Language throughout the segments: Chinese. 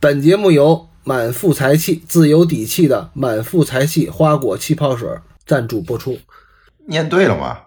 本节目由满腹才气、自有底气的满腹才气花果气泡水赞助播出。念对了吗？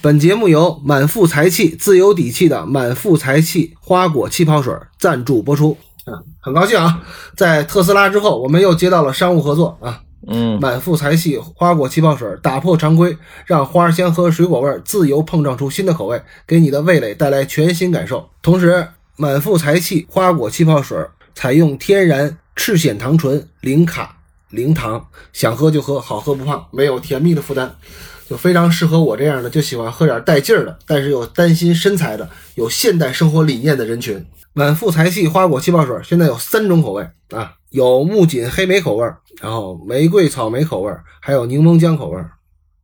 本节目由满腹才气、自有底气的满腹才气花果气泡水赞助播出。嗯，很高兴啊，在特斯拉之后，我们又接到了商务合作啊。嗯，满腹才气花果气泡水打破常规，让花香和水果味自由碰撞出新的口味，给你的味蕾带来全新感受。同时，满腹才气花果气泡水采用天然赤藓糖醇，零卡零糖，想喝就喝，好喝不胖，没有甜蜜的负担，就非常适合我这样的就喜欢喝点带劲儿的，但是又担心身材的，有现代生活理念的人群。满腹才气花果气泡水现在有三种口味啊，有木槿黑莓口味，然后玫瑰草莓口味，还有柠檬姜口味，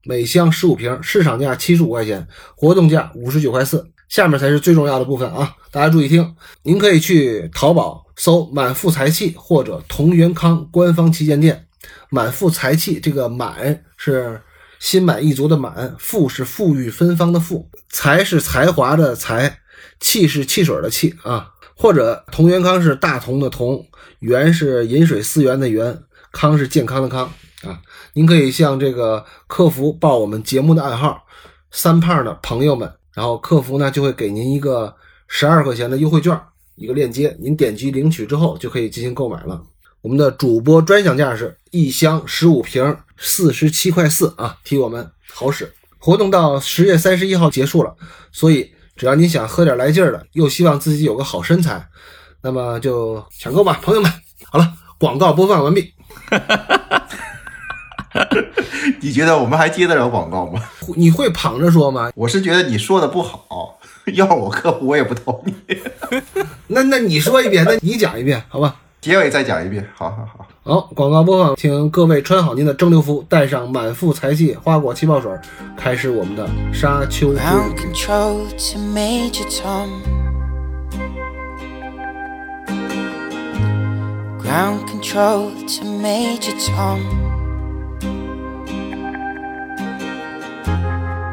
每箱十五瓶，市场价七十五块钱，活动价五十九块四。下面才是最重要的部分啊！大家注意听，您可以去淘宝搜“满腹才气”或者同源康官方旗舰店。满腹才气，这个“满”是心满意足的“满”，富是富裕芬芳的“富”，才是才华的“才”，气是汽水的“气”啊。或者同源康是大同的“同”，源是饮水思源的“源”，康是健康的“康”啊。您可以向这个客服报我们节目的暗号“三胖”的朋友们。然后客服呢就会给您一个十二块钱的优惠券，一个链接，您点击领取之后就可以进行购买了。我们的主播专享价是一箱十五瓶，四十七块四啊，替我们好使。活动到十月三十一号结束了，所以只要您想喝点来劲儿的，又希望自己有个好身材，那么就抢购吧，朋友们。好了，广告播放完毕。你觉得我们还接得了广告吗？你会捧着说吗？我是觉得你说的不好，要是我客户我也不投你。那那你说一遍，那你讲一遍，好吧？结尾再讲一遍。好好好。好，广告播放，请各位穿好您的蒸馏服，带上满腹才气花果气泡水，开始我们的沙丘之 Ground 旅。control to Major Tom. Ground control to Major Tom.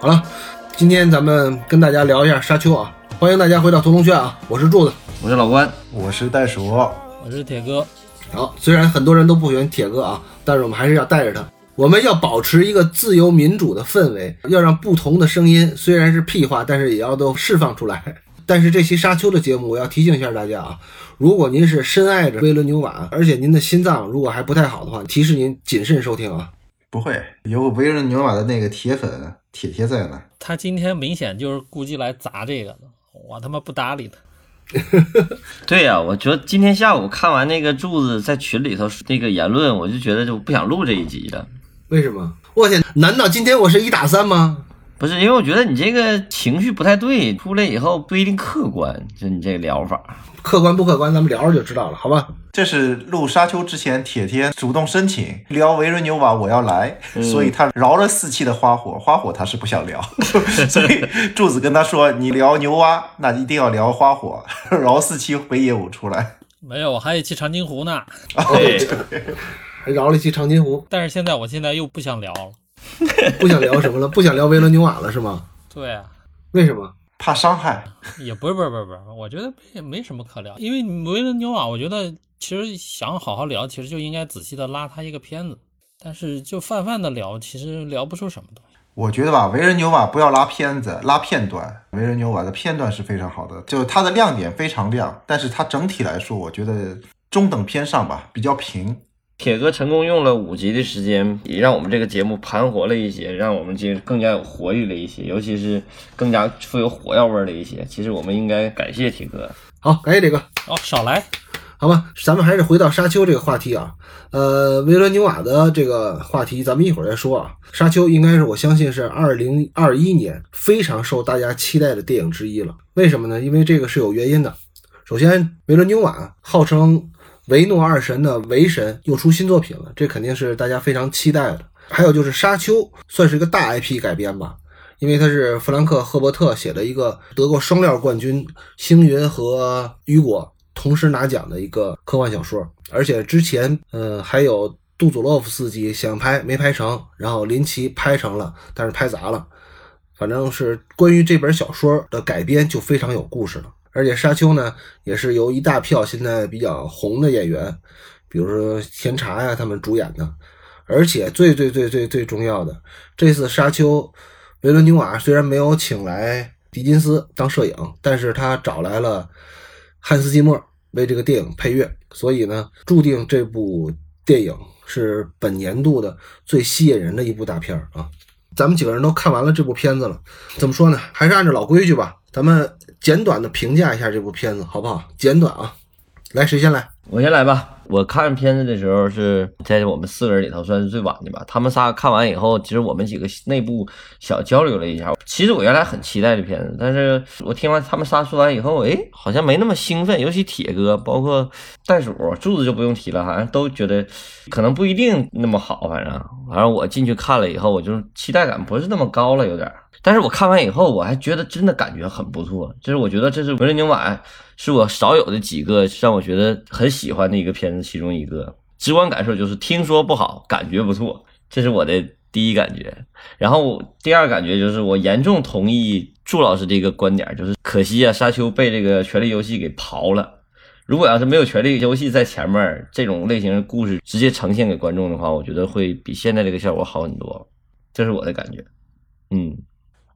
好了，今天咱们跟大家聊一下沙丘啊，欢迎大家回到屠龙圈啊，我是柱子。我是老关，我是袋鼠，我是铁哥，好，虽然很多人都不喜欢铁哥啊，但是我们还是要带着他。我们要保持一个自由民主的氛围，要让不同的声音虽然是屁话，但是也要都释放出来。但是这期沙丘的节目，我要提醒一下大家啊，如果您是深爱着威伦纽瓦，而且您的心脏如果还不太好的话，提示您谨慎收听啊。不会有威伦纽瓦的那个铁粉铁铁在呢。他今天明显就是估计来砸这个的，我他妈不搭理他。对呀、我觉得今天下午看完那个柱子在群里头那个言论，我就觉得就不想录这一集了。为什么？我天，难道今天我是一打三吗？不是因为我觉得你这个情绪不太对，出来以后不一定客观，就你这个疗法。客观不客观，咱们聊着就知道了，好吧？这是录沙丘之前，铁天主动申请聊维伦纽瓦，我要来，所以他饶了四期的花火，花火他是不想聊，所以柱子跟他说，你聊牛蛙，那一定要聊花火，饶四期回野武出来。没有，我还有一期长津湖呢，对，还 饶了一期长津湖，但是现在我现在又不想聊了。不想聊什么了？不想聊维伦纽瓦了是吗？对啊，为什么？怕伤害，也不是不是不是不是，我觉得也没什么可聊，因为维伦纽瓦，我觉得其实想好好聊，其实就应该仔细的拉他一个片子，但是就泛泛的聊，其实聊不出什么东西。我觉得吧，维伦纽瓦不要拉片子，拉片段。维伦纽瓦的片段是非常好的，就是它的亮点非常亮，但是它整体来说，我觉得中等偏上吧，比较平。铁哥成功用了五集的时间，也让我们这个节目盘活了一些，让我们这更加有活力了一些，尤其是更加富有火药味儿的一些。其实我们应该感谢铁哥。好，感谢铁哥。哦，少来，好吧，咱们还是回到沙丘这个话题啊。呃，维伦纽瓦的这个话题，咱们一会儿再说啊。沙丘应该是我相信是二零二一年非常受大家期待的电影之一了。为什么呢？因为这个是有原因的。首先，维伦纽瓦号称维诺二神的维神又出新作品了，这肯定是大家非常期待的。还有就是《沙丘》算是一个大 IP 改编吧，因为它是弗兰克·赫伯特写的一个得过双料冠军《星云》和《雨果》同时拿奖的一个科幻小说，而且之前呃还有杜祖洛夫斯基想拍没拍成，然后林奇拍成了，但是拍砸了。反正是关于这本小说的改编就非常有故事了。而且《沙丘》呢，也是由一大票现在比较红的演员，比如说甜茶呀他们主演的。而且最最最最最重要的，这次《沙丘》，维伦纽瓦虽然没有请来狄金斯当摄影，但是他找来了汉斯季默为这个电影配乐，所以呢，注定这部电影是本年度的最吸引人的一部大片儿啊。咱们几个人都看完了这部片子了，怎么说呢？还是按照老规矩吧，咱们简短的评价一下这部片子，好不好？简短啊，来，谁先来？我先来吧。我看片子的时候是在我们四个人里头算是最晚的吧。他们仨看完以后，其实我们几个内部小交流了一下。其实我原来很期待这片子，但是我听完他们仨说完以后，哎，好像没那么兴奋。尤其铁哥，包括袋鼠、柱子就不用提了，好像都觉得可能不一定那么好。反正，反正我进去看了以后，我就期待感不是那么高了，有点。但是我看完以后，我还觉得真的感觉很不错。就是我觉得这是维伦纽瓦，是我少有的几个让我觉得很喜欢的一个片子其中一个。直观感受就是听说不好，感觉不错，这是我的第一感觉。然后第二感觉就是我严重同意祝老师这个观点，就是可惜啊，沙丘被这个权力游戏给刨了。如果要是没有权力游戏在前面，这种类型的故事直接呈现给观众的话，我觉得会比现在这个效果好很多。这是我的感觉。嗯。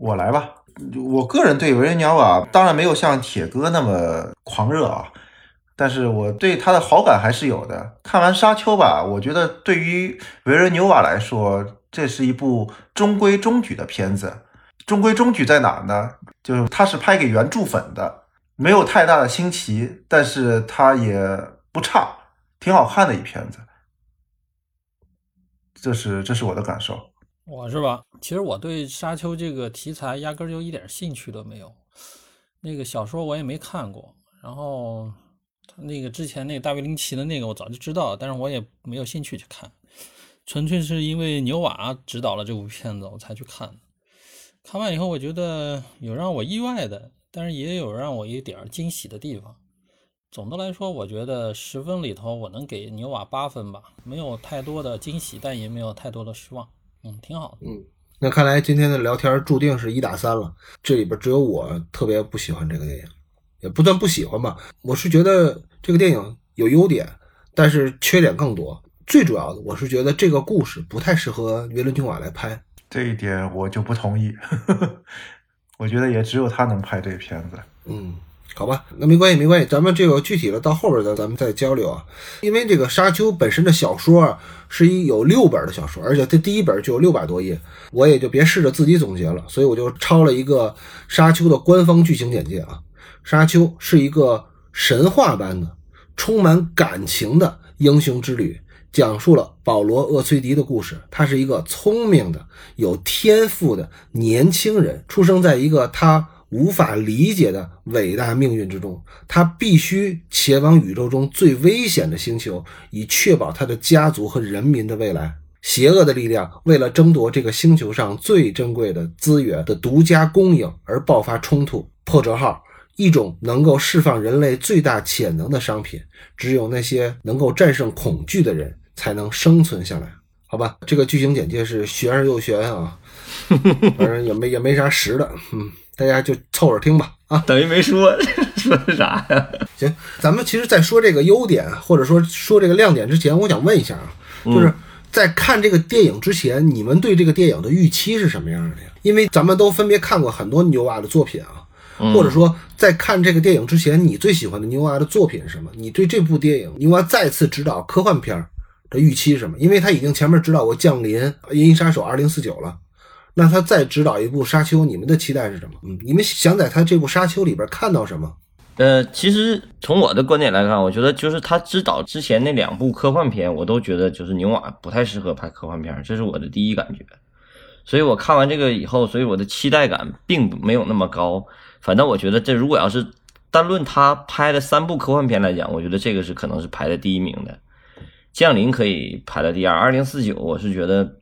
我来吧，我个人对维伦纽瓦当然没有像铁哥那么狂热啊，但是我对他的好感还是有的。看完《沙丘》吧，我觉得对于维伦纽瓦来说，这是一部中规中矩的片子。中规中矩在哪呢？就是他是拍给原著粉的，没有太大的新奇，但是他也不差，挺好看的一片子。这是这是我的感受。我是吧？其实我对沙丘这个题材压根就一点兴趣都没有。那个小说我也没看过，然后他那个之前那个大卫林奇的那个我早就知道，但是我也没有兴趣去看，纯粹是因为牛瓦指导了这部片子我才去看。看完以后，我觉得有让我意外的，但是也有让我一点惊喜的地方。总的来说，我觉得十分里头我能给牛瓦八分吧，没有太多的惊喜，但也没有太多的失望。嗯，挺好的。嗯，那看来今天的聊天注定是一打三了。这里边只有我特别不喜欢这个电影，也不算不喜欢吧。我是觉得这个电影有优点，但是缺点更多。最主要的，我是觉得这个故事不太适合维伦纽瓦来拍。这一点我就不同意。我觉得也只有他能拍这片子。嗯。好吧，那没关系，没关系，咱们这个具体的到后边的咱们再交流啊。因为这个《沙丘》本身的小说是一有六本的小说，而且它第一本就有六百多页，我也就别试着自己总结了，所以我就抄了一个《沙丘》的官方剧情简介啊。《沙丘》是一个神话般的、充满感情的英雄之旅，讲述了保罗·厄崔迪的故事。他是一个聪明的、有天赋的年轻人，出生在一个他。无法理解的伟大命运之中，他必须前往宇宙中最危险的星球，以确保他的家族和人民的未来。邪恶的力量为了争夺这个星球上最珍贵的资源的独家供应而爆发冲突。破折号，一种能够释放人类最大潜能的商品，只有那些能够战胜恐惧的人才能生存下来。好吧，这个剧情简介是玄而又玄啊，反正也没也没啥实的，嗯。大家就凑合听吧，啊，等于没说 说的啥呀？行，咱们其实，在说这个优点或者说说这个亮点之前，我想问一下啊，就是在看这个电影之前，你们对这个电影的预期是什么样的呀？因为咱们都分别看过很多牛娃的作品啊，或者说在看这个电影之前，你最喜欢的牛娃的作品是什么？你对这部电影牛娃再次指导科幻片的预期是什么？因为他已经前面指导过《降临》《银翼杀手二零四九》了。那他再指导一部《沙丘》，你们的期待是什么？嗯，你们想在他这部《沙丘》里边看到什么？呃，其实从我的观点来看，我觉得就是他指导之前那两部科幻片，我都觉得就是牛瓦不太适合拍科幻片，这是我的第一感觉。所以我看完这个以后，所以我的期待感并没有那么高。反正我觉得这如果要是单论他拍的三部科幻片来讲，我觉得这个是可能是排在第一名的。降临可以排在第二，二零四九我是觉得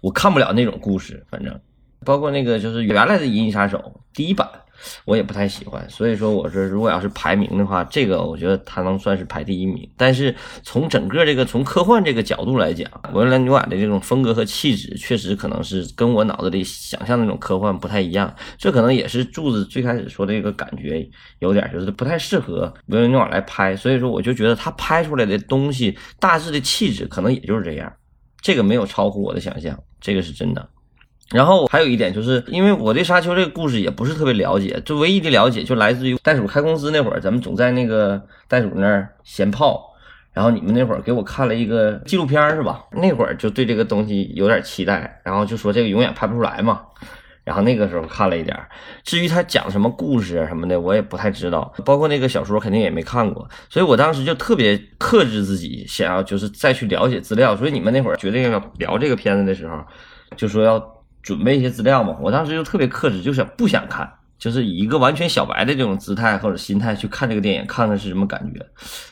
我看不了那种故事，反正包括那个就是原来的《银翼杀手》第一版，我也不太喜欢。所以说，我说如果要是排名的话，这个我觉得它能算是排第一名。但是从整个这个从科幻这个角度来讲，维伦纽瓦的这种风格和气质，确实可能是跟我脑子里想象的那种科幻不太一样。这可能也是柱子最开始说的这个感觉，有点就是不太适合维伦纽瓦来拍。所以说，我就觉得他拍出来的东西大致的气质可能也就是这样。这个没有超乎我的想象，这个是真的。然后还有一点，就是因为我对沙丘这个故事也不是特别了解，就唯一的了解就来自于袋鼠开公司那会儿，咱们总在那个袋鼠那儿闲泡。然后你们那会儿给我看了一个纪录片是吧？那会儿就对这个东西有点期待，然后就说这个永远拍不出来嘛。然后那个时候看了一点，至于他讲什么故事啊什么的，我也不太知道，包括那个小说肯定也没看过，所以我当时就特别克制自己，想要就是再去了解资料。所以你们那会儿决定要聊这个片子的时候，就说要准备一些资料嘛，我当时就特别克制，就想不想看，就是以一个完全小白的这种姿态或者心态去看这个电影，看看是什么感觉。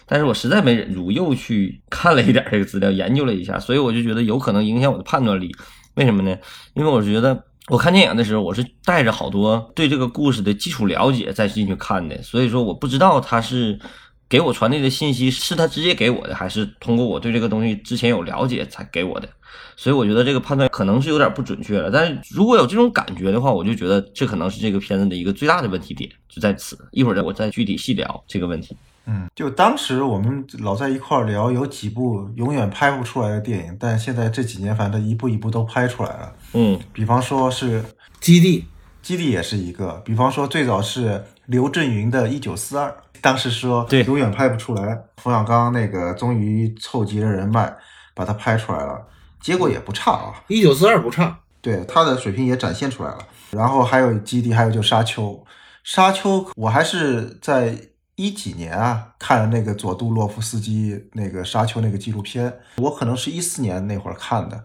但是我实在没忍住，又去看了一点这个资料，研究了一下，所以我就觉得有可能影响我的判断力。为什么呢？因为我觉得。我看电影的时候，我是带着好多对这个故事的基础了解再进去看的，所以说我不知道他是给我传递的信息是他直接给我的，还是通过我对这个东西之前有了解才给我的，所以我觉得这个判断可能是有点不准确了。但是如果有这种感觉的话，我就觉得这可能是这个片子的一个最大的问题点就在此。一会儿我再具体细聊这个问题。嗯，就当时我们老在一块儿聊，有几部永远拍不出来的电影，但现在这几年反正一步一步都拍出来了。嗯，比方说是《基地》，基地也是一个。比方说最早是刘震云的《一九四二》，当时说对永远拍不出来，冯小刚那个终于凑集了人脉把它拍出来了，结果也不差啊。一九四二不差，对他的水平也展现出来了。然后还有基地，还有就沙丘，沙丘我还是在。一几年啊，看了那个佐杜洛夫斯基那个沙丘那个纪录片，我可能是一四年那会儿看的，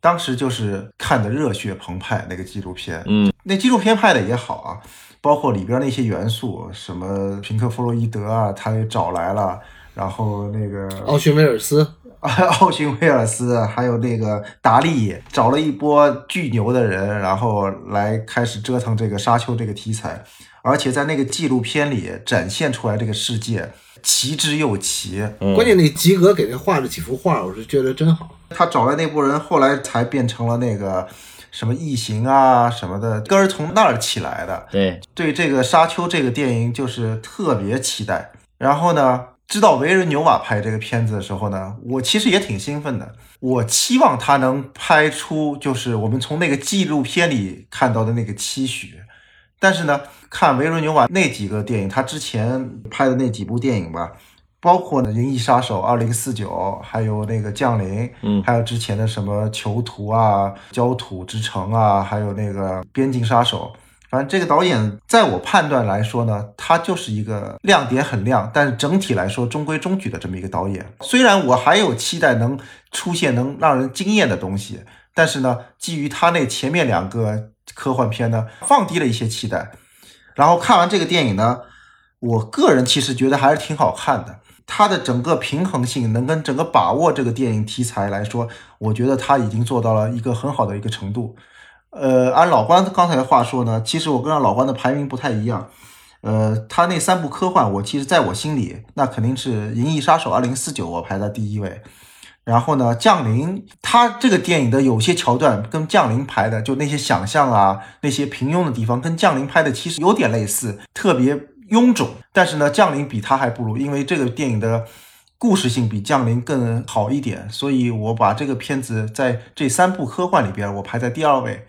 当时就是看的热血澎湃那个纪录片，嗯，那纪录片拍的也好啊，包括里边那些元素，什么平克·弗洛伊德啊，他也找来了，然后那个奥逊威尔斯，奥逊威尔斯，还有那个达利，找了一波巨牛的人，然后来开始折腾这个沙丘这个题材。而且在那个纪录片里展现出来这个世界奇之又奇，关键那吉格给他画了几幅画，我是觉得真好。他找来那波人，后来才变成了那个什么异形啊什么的，根儿从那儿起来的。对，对这个沙丘这个电影就是特别期待。然后呢，知道维仁纽瓦拍这个片子的时候呢，我其实也挺兴奋的。我期望他能拍出就是我们从那个纪录片里看到的那个期许。但是呢，看维伦纽瓦那几个电影，他之前拍的那几部电影吧，包括呢《银翼杀手二零四九》，还有那个《降临》，嗯，还有之前的什么《囚徒》啊，《焦土之城》啊，还有那个《边境杀手》。反正这个导演，在我判断来说呢，他就是一个亮点很亮，但是整体来说中规中矩的这么一个导演。虽然我还有期待能出现能让人惊艳的东西，但是呢，基于他那前面两个。科幻片呢，放低了一些期待，然后看完这个电影呢，我个人其实觉得还是挺好看的。它的整个平衡性，能跟整个把握这个电影题材来说，我觉得他已经做到了一个很好的一个程度。呃，按老关刚才的话说呢，其实我跟老关的排名不太一样。呃，他那三部科幻，我其实在我心里，那肯定是《银翼杀手二零四九》，我排在第一位。然后呢，降临，他这个电影的有些桥段跟降临拍的，就那些想象啊，那些平庸的地方，跟降临拍的其实有点类似，特别臃肿。但是呢，降临比他还不如，因为这个电影的故事性比降临更好一点，所以我把这个片子在这三部科幻里边，我排在第二位。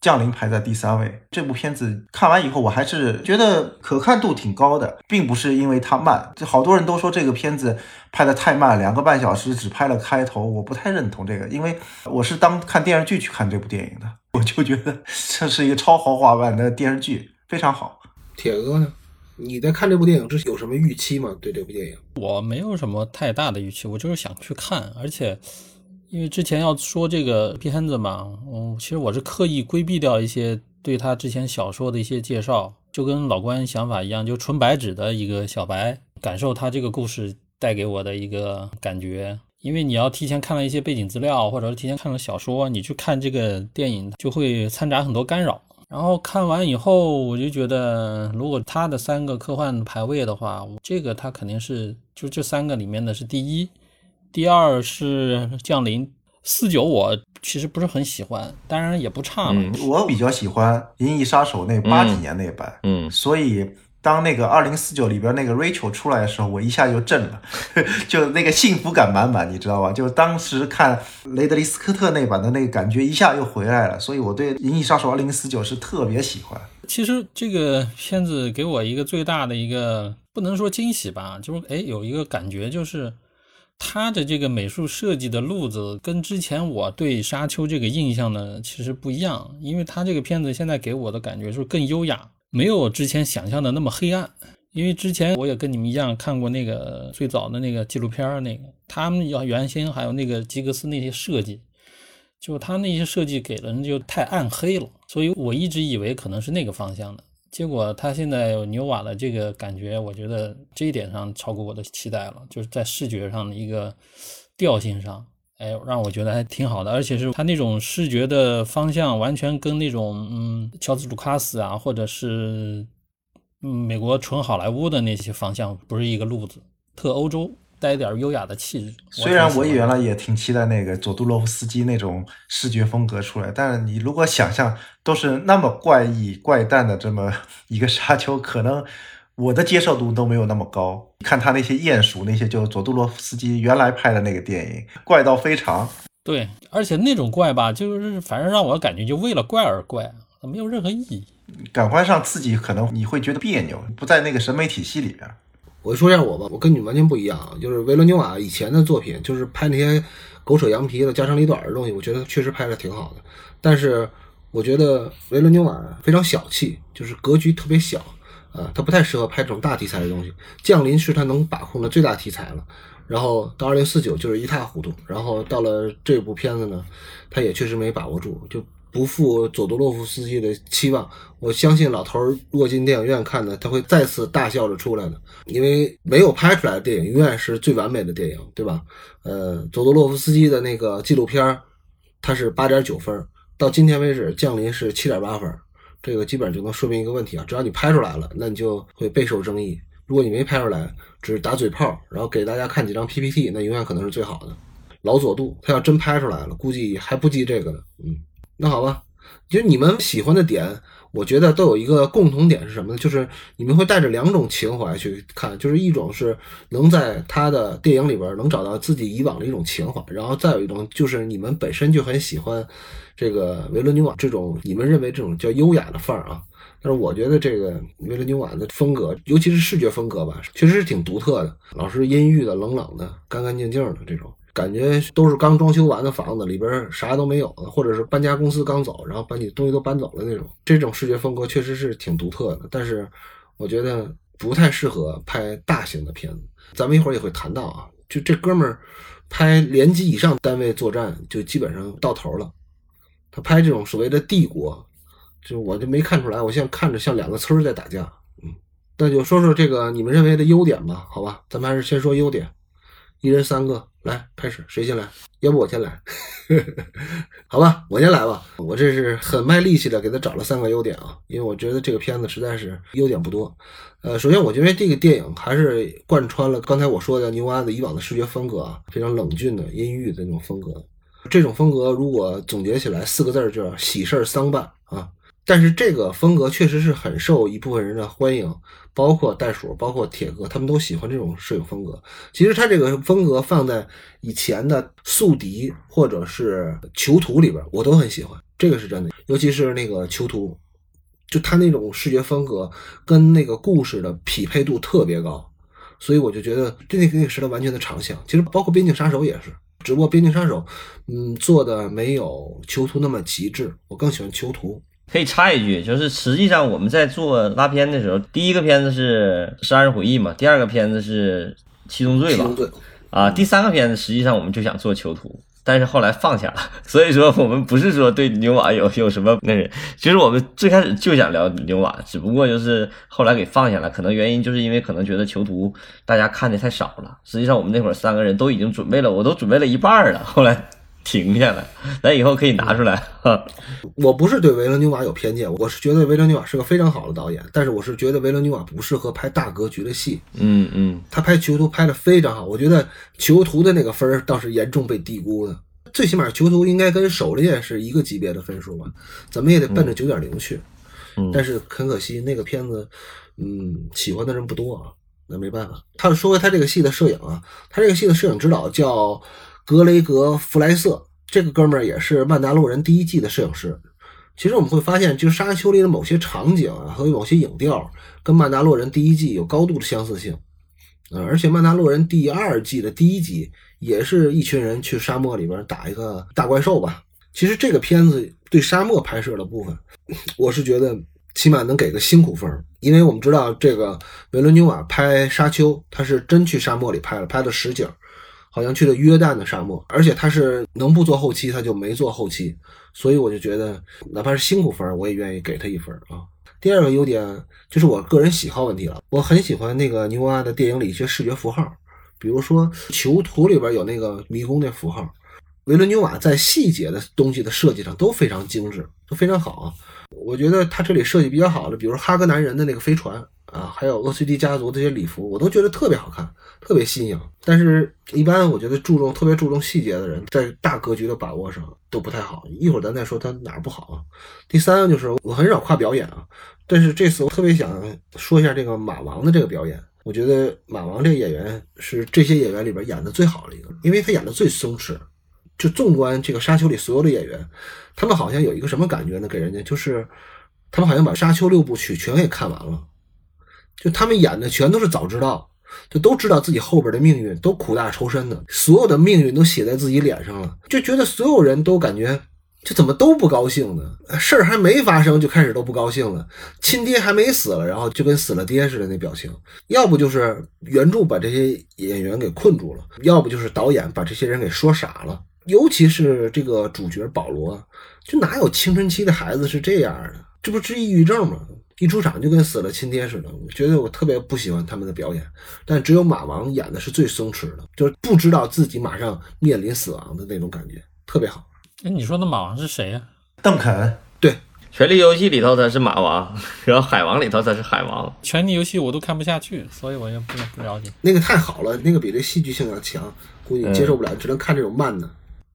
降临排在第三位。这部片子看完以后，我还是觉得可看度挺高的，并不是因为它慢。就好多人都说这个片子拍的太慢，两个半小时只拍了开头，我不太认同这个，因为我是当看电视剧去看这部电影的，我就觉得这是一个超豪华版的电视剧，非常好。铁哥呢？你在看这部电影之前有什么预期吗？对这部电影，我没有什么太大的预期，我就是想去看，而且。因为之前要说这个片子嘛，嗯，其实我是刻意规避掉一些对他之前小说的一些介绍，就跟老关想法一样，就纯白纸的一个小白，感受他这个故事带给我的一个感觉。因为你要提前看了一些背景资料，或者是提前看了小说，你去看这个电影就会掺杂很多干扰。然后看完以后，我就觉得，如果他的三个科幻排位的话，这个他肯定是就这三个里面的是第一，第二是降临，四九我其实不是很喜欢，当然也不差嘛。我比较喜欢《银翼杀手》那八几年那版，嗯，所以当那个二零四九里边那个 Rachel 出来的时候，我一下就震了，就那个幸福感满满，你知道吧？就当时看雷德利·斯科特那版的那个感觉一下又回来了，所以我对《银翼杀手二零四九》是特别喜欢。其实这个片子给我一个最大的一个不能说惊喜吧，就是哎有一个感觉就是。他的这个美术设计的路子跟之前我对沙丘这个印象呢，其实不一样，因为他这个片子现在给我的感觉是更优雅，没有之前想象的那么黑暗。因为之前我也跟你们一样看过那个最早的那个纪录片，那个他们要原先还有那个吉格斯那些设计，就他那些设计给人就太暗黑了，所以我一直以为可能是那个方向的。结果他现在有牛瓦的这个感觉，我觉得这一点上超过我的期待了，就是在视觉上的一个调性上，哎，让我觉得还挺好的，而且是他那种视觉的方向完全跟那种嗯乔治卢卡斯啊，或者是嗯美国纯好莱坞的那些方向不是一个路子，特欧洲。带点优雅的气质。虽然我原来也挺期待那个佐杜洛夫斯基那种视觉风格出来，但是你如果想象都是那么怪异、怪诞的这么一个沙丘，可能我的接受度都没有那么高。看他那些鼹鼠，那些就佐杜洛夫斯基原来拍的那个电影，怪到非常。对，而且那种怪吧，就是反正让我感觉就为了怪而怪，没有任何意义。感官上刺激，可能你会觉得别扭，不在那个审美体系里边。我就说一下我吧，我跟你们完全不一样啊，就是维伦纽瓦以前的作品，就是拍那些狗扯羊皮的家长里短的东西，我觉得确实拍的挺好的。但是我觉得维伦纽瓦非常小气，就是格局特别小啊，他不太适合拍这种大题材的东西。降临是他能把控的最大题材了，然后到二零四九就是一塌糊涂，然后到了这部片子呢，他也确实没把握住，就。不负佐多洛夫斯基的期望，我相信老头儿如果进电影院看呢，他会再次大笑着出来的，因为没有拍出来的电影永远是最完美的电影，对吧？呃，佐多洛夫斯基的那个纪录片儿，它是八点九分，到今天为止，《降临》是七点八分，这个基本上就能说明一个问题啊，只要你拍出来了，那你就会备受争议；如果你没拍出来，只是打嘴炮，然后给大家看几张 PPT，那永远可能是最好的。老佐杜他要真拍出来了，估计还不及这个呢，嗯。那好吧，其实你们喜欢的点，我觉得都有一个共同点是什么呢？就是你们会带着两种情怀去看，就是一种是能在他的电影里边能找到自己以往的一种情怀，然后再有一种就是你们本身就很喜欢这个维伦纽瓦这种你们认为这种叫优雅的范儿啊。但是我觉得这个维伦纽瓦的风格，尤其是视觉风格吧，确实是挺独特的，老是阴郁的、冷冷的、干干净净的这种。感觉都是刚装修完的房子，里边啥都没有的，或者是搬家公司刚走，然后把你东西都搬走了那种。这种视觉风格确实是挺独特的，但是我觉得不太适合拍大型的片子。咱们一会儿也会谈到啊，就这哥们儿拍连级以上单位作战就基本上到头了。他拍这种所谓的帝国，就我就没看出来，我现在看着像两个村在打架。嗯，那就说说这个你们认为的优点吧，好吧？咱们还是先说优点。一人三个，来开始，谁先来？要不我先来，好吧，我先来吧。我这是很卖力气的给他找了三个优点啊，因为我觉得这个片子实在是优点不多。呃，首先我觉得这个电影还是贯穿了刚才我说的牛蛙子以往的视觉风格啊，非常冷峻的、阴郁的那种风格。这种风格如果总结起来四个字儿，叫喜事儿丧办啊。但是这个风格确实是很受一部分人的欢迎，包括袋鼠，包括铁哥，他们都喜欢这种摄影风格。其实他这个风格放在以前的宿敌或者是囚徒里边，我都很喜欢，这个是真的。尤其是那个囚徒，就他那种视觉风格跟那个故事的匹配度特别高，所以我就觉得这那个那个时代完全的长项。其实包括边境杀手也是，只不过边境杀手，嗯，做的没有囚徒那么极致，我更喜欢囚徒。可以插一句，就是实际上我们在做拉片的时候，第一个片子是《杀人回忆》嘛，第二个片子是《七宗罪》吧，啊，第三个片子实际上我们就想做囚徒，但是后来放下了。所以说我们不是说对牛马有有什么那个，其实我们最开始就想聊牛马，只不过就是后来给放下了。可能原因就是因为可能觉得囚徒大家看的太少了。实际上我们那会儿三个人都已经准备了，我都准备了一半了，后来停下来。咱以后可以拿出来。哈。我不是对维伦纽瓦有偏见，我是觉得维伦纽瓦是个非常好的导演，但是我是觉得维伦纽瓦不适合拍大格局的戏。嗯嗯，他拍囚徒拍的非常好，我觉得囚徒的那个分儿倒是严重被低估的。最起码囚徒应该跟狩猎是一个级别的分数吧，怎么也得奔着九点零去。嗯但是很可惜，那个片子，嗯，喜欢的人不多啊，那没办法。他说回他这个戏的摄影啊，他这个戏的摄影指导叫格雷格·弗莱瑟，这个哥们儿也是《曼达洛人》第一季的摄影师。其实我们会发现，就《沙丘》里的某些场景啊和某些影调，跟《曼达洛人》第一季有高度的相似性。呃，而且《曼达洛人》第二季的第一集也是一群人去沙漠里边打一个大怪兽吧。其实这个片子对沙漠拍摄的部分，我是觉得起码能给个辛苦分，因为我们知道这个维伦纽瓦拍《沙丘》，他是真去沙漠里拍了，拍的实景，好像去了约旦的沙漠，而且他是能不做后期他就没做后期，所以我就觉得哪怕是辛苦分，我也愿意给他一分啊。第二个优点就是我个人喜好问题了，我很喜欢那个牛蛙的电影里一些视觉符号，比如说囚徒里边有那个迷宫那符号，维伦纽瓦在细节的东西的设计上都非常精致，都非常好啊。我觉得他这里设计比较好的，比如哈格南人的那个飞船啊，还有厄崔迪家族这些礼服，我都觉得特别好看，特别新颖。但是，一般我觉得注重特别注重细节的人，在大格局的把握上都不太好。一会儿咱再说他哪儿不好啊。第三个就是我很少夸表演啊，但是这次我特别想说一下这个马王的这个表演。我觉得马王这个演员是这些演员里边演的最好的一个，因为他演的最松弛。就纵观这个《沙丘》里所有的演员，他们好像有一个什么感觉呢？给人家就是，他们好像把《沙丘》六部曲全给看完了，就他们演的全都是早知道，就都知道自己后边的命运都苦大仇深的，所有的命运都写在自己脸上了，就觉得所有人都感觉。就怎么都不高兴呢？事儿还没发生就开始都不高兴了，亲爹还没死了，然后就跟死了爹似的那表情。要不就是原著把这些演员给困住了，要不就是导演把这些人给说傻了。尤其是这个主角保罗，就哪有青春期的孩子是这样的？这不是抑郁症吗？一出场就跟死了亲爹似的。我觉得我特别不喜欢他们的表演，但只有马王演的是最松弛的，就是不知道自己马上面临死亡的那种感觉，特别好。哎，你说的马王是谁呀、邓肯，对，《权力游戏》里头他是马王，然后《海王》里头他是海王。权力游戏我都看不下去，所以我也不不了解。那个太好了，那个比这戏剧性要强，估计接受不了，只能看这种慢的。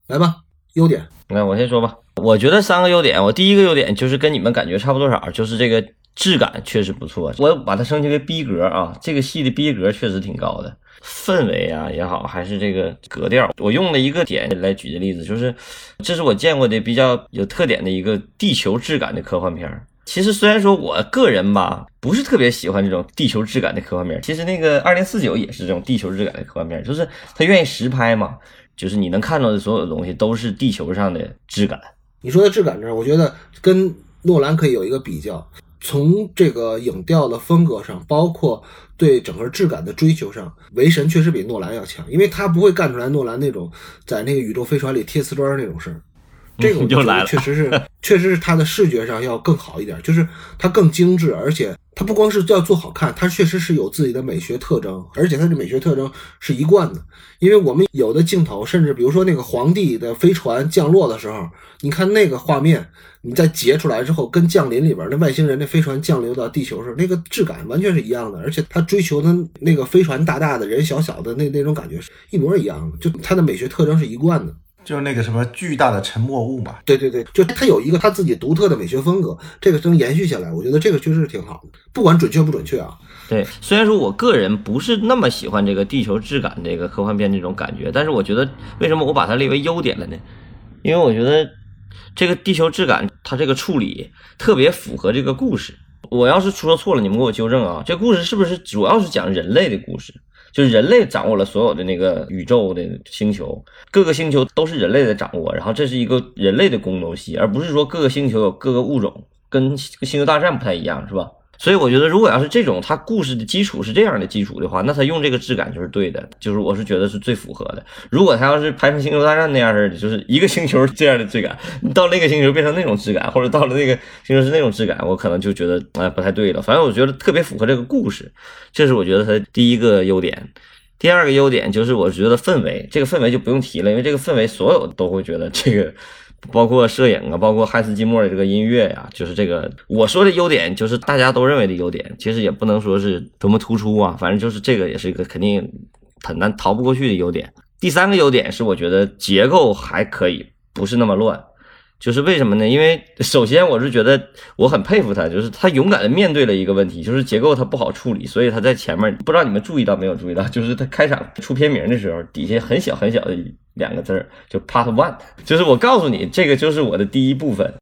来吧，优点，那我先说吧，我觉得三个优点，我第一个优点就是跟你们感觉差不多少，就是这个质感确实不错，我把它升级为逼格啊，这个戏的逼格确实挺高的，氛围啊也好，还是这个格调，我用了一个点来举的例子，就是这是我见过的比较有特点的一个地球质感的科幻片儿。其实虽然说我个人吧不是特别喜欢这种地球质感的科幻片儿，其实那个二零四九也是这种地球质感的科幻片儿，就是他愿意实拍嘛，就是你能看到的所有的东西都是地球上的质感。你说的质感这儿，我觉得跟诺兰可以有一个比较。从这个影调的风格上，包括对整个质感的追求上，韦神确实比诺兰要强，因为他不会干出来诺兰那种在那个宇宙飞船里贴瓷砖那种事儿。这个我觉又来了得确实是，确实是它的视觉上要更好一点，就是它更精致，而且它不光是要做好看，它确实是有自己的美学特征，而且它的美学特征是一贯的。因为我们有的镜头，甚至比如说那个皇帝的飞船降落的时候，你看那个画面，你再截出来之后，跟降临里边那外星人的飞船降临到地球上，那个质感完全是一样的，而且他追求的那个飞船大大的人小小的那那种感觉是一模一样的，就它的美学特征是一贯的。就是那个什么巨大的沉默物嘛。对对对，就他有一个他自己独特的美学风格，这个能延续下来，我觉得这个确实是挺好的，不管准确不准确啊。对，虽然说我个人不是那么喜欢这个地球质感这个科幻片这种感觉，但是我觉得为什么我把它列为优点了呢？因为我觉得这个地球质感它这个处理特别符合这个故事。我要是说错了，你们给我纠正啊。这故事是不是主要是讲人类的故事？就是人类掌握了所有的那个宇宙的星球，各个星球都是人类的掌握，然后这是一个人类的宫斗戏，而不是说各个星球有各个物种，跟星球大战不太一样，是吧？所以我觉得，如果要是这种，它故事的基础是这样的基础的话，那他用这个质感就是对的，就是我是觉得是最符合的。如果他要是拍成《星球大战》那样式的，就是一个星球这样的质感，到那个星球变成那种质感，或者到了那个星球是那种质感，我可能就觉得哎不太对了。反正我觉得特别符合这个故事，这是我觉得它第一个优点。第二个优点就是我觉得氛围，这个氛围就不用提了，因为这个氛围所有都会觉得这个。包括摄影啊，包括汉斯季莫的这个音乐呀，就是这个我说的优点，就是大家都认为的优点，其实也不能说是多么突出啊，反正就是这个也是一个肯定很难逃不过去的优点。第三个优点是我觉得结构还可以，不是那么乱。就是为什么呢？因为首先我是觉得我很佩服他，就是他勇敢的面对了一个问题，就是结构他不好处理，所以他在前面不知道你们注意到没有注意到，就是他开场出片名的时候，底下很小很小的两个字儿，就 Part One，就是我告诉你，这个就是我的第一部分。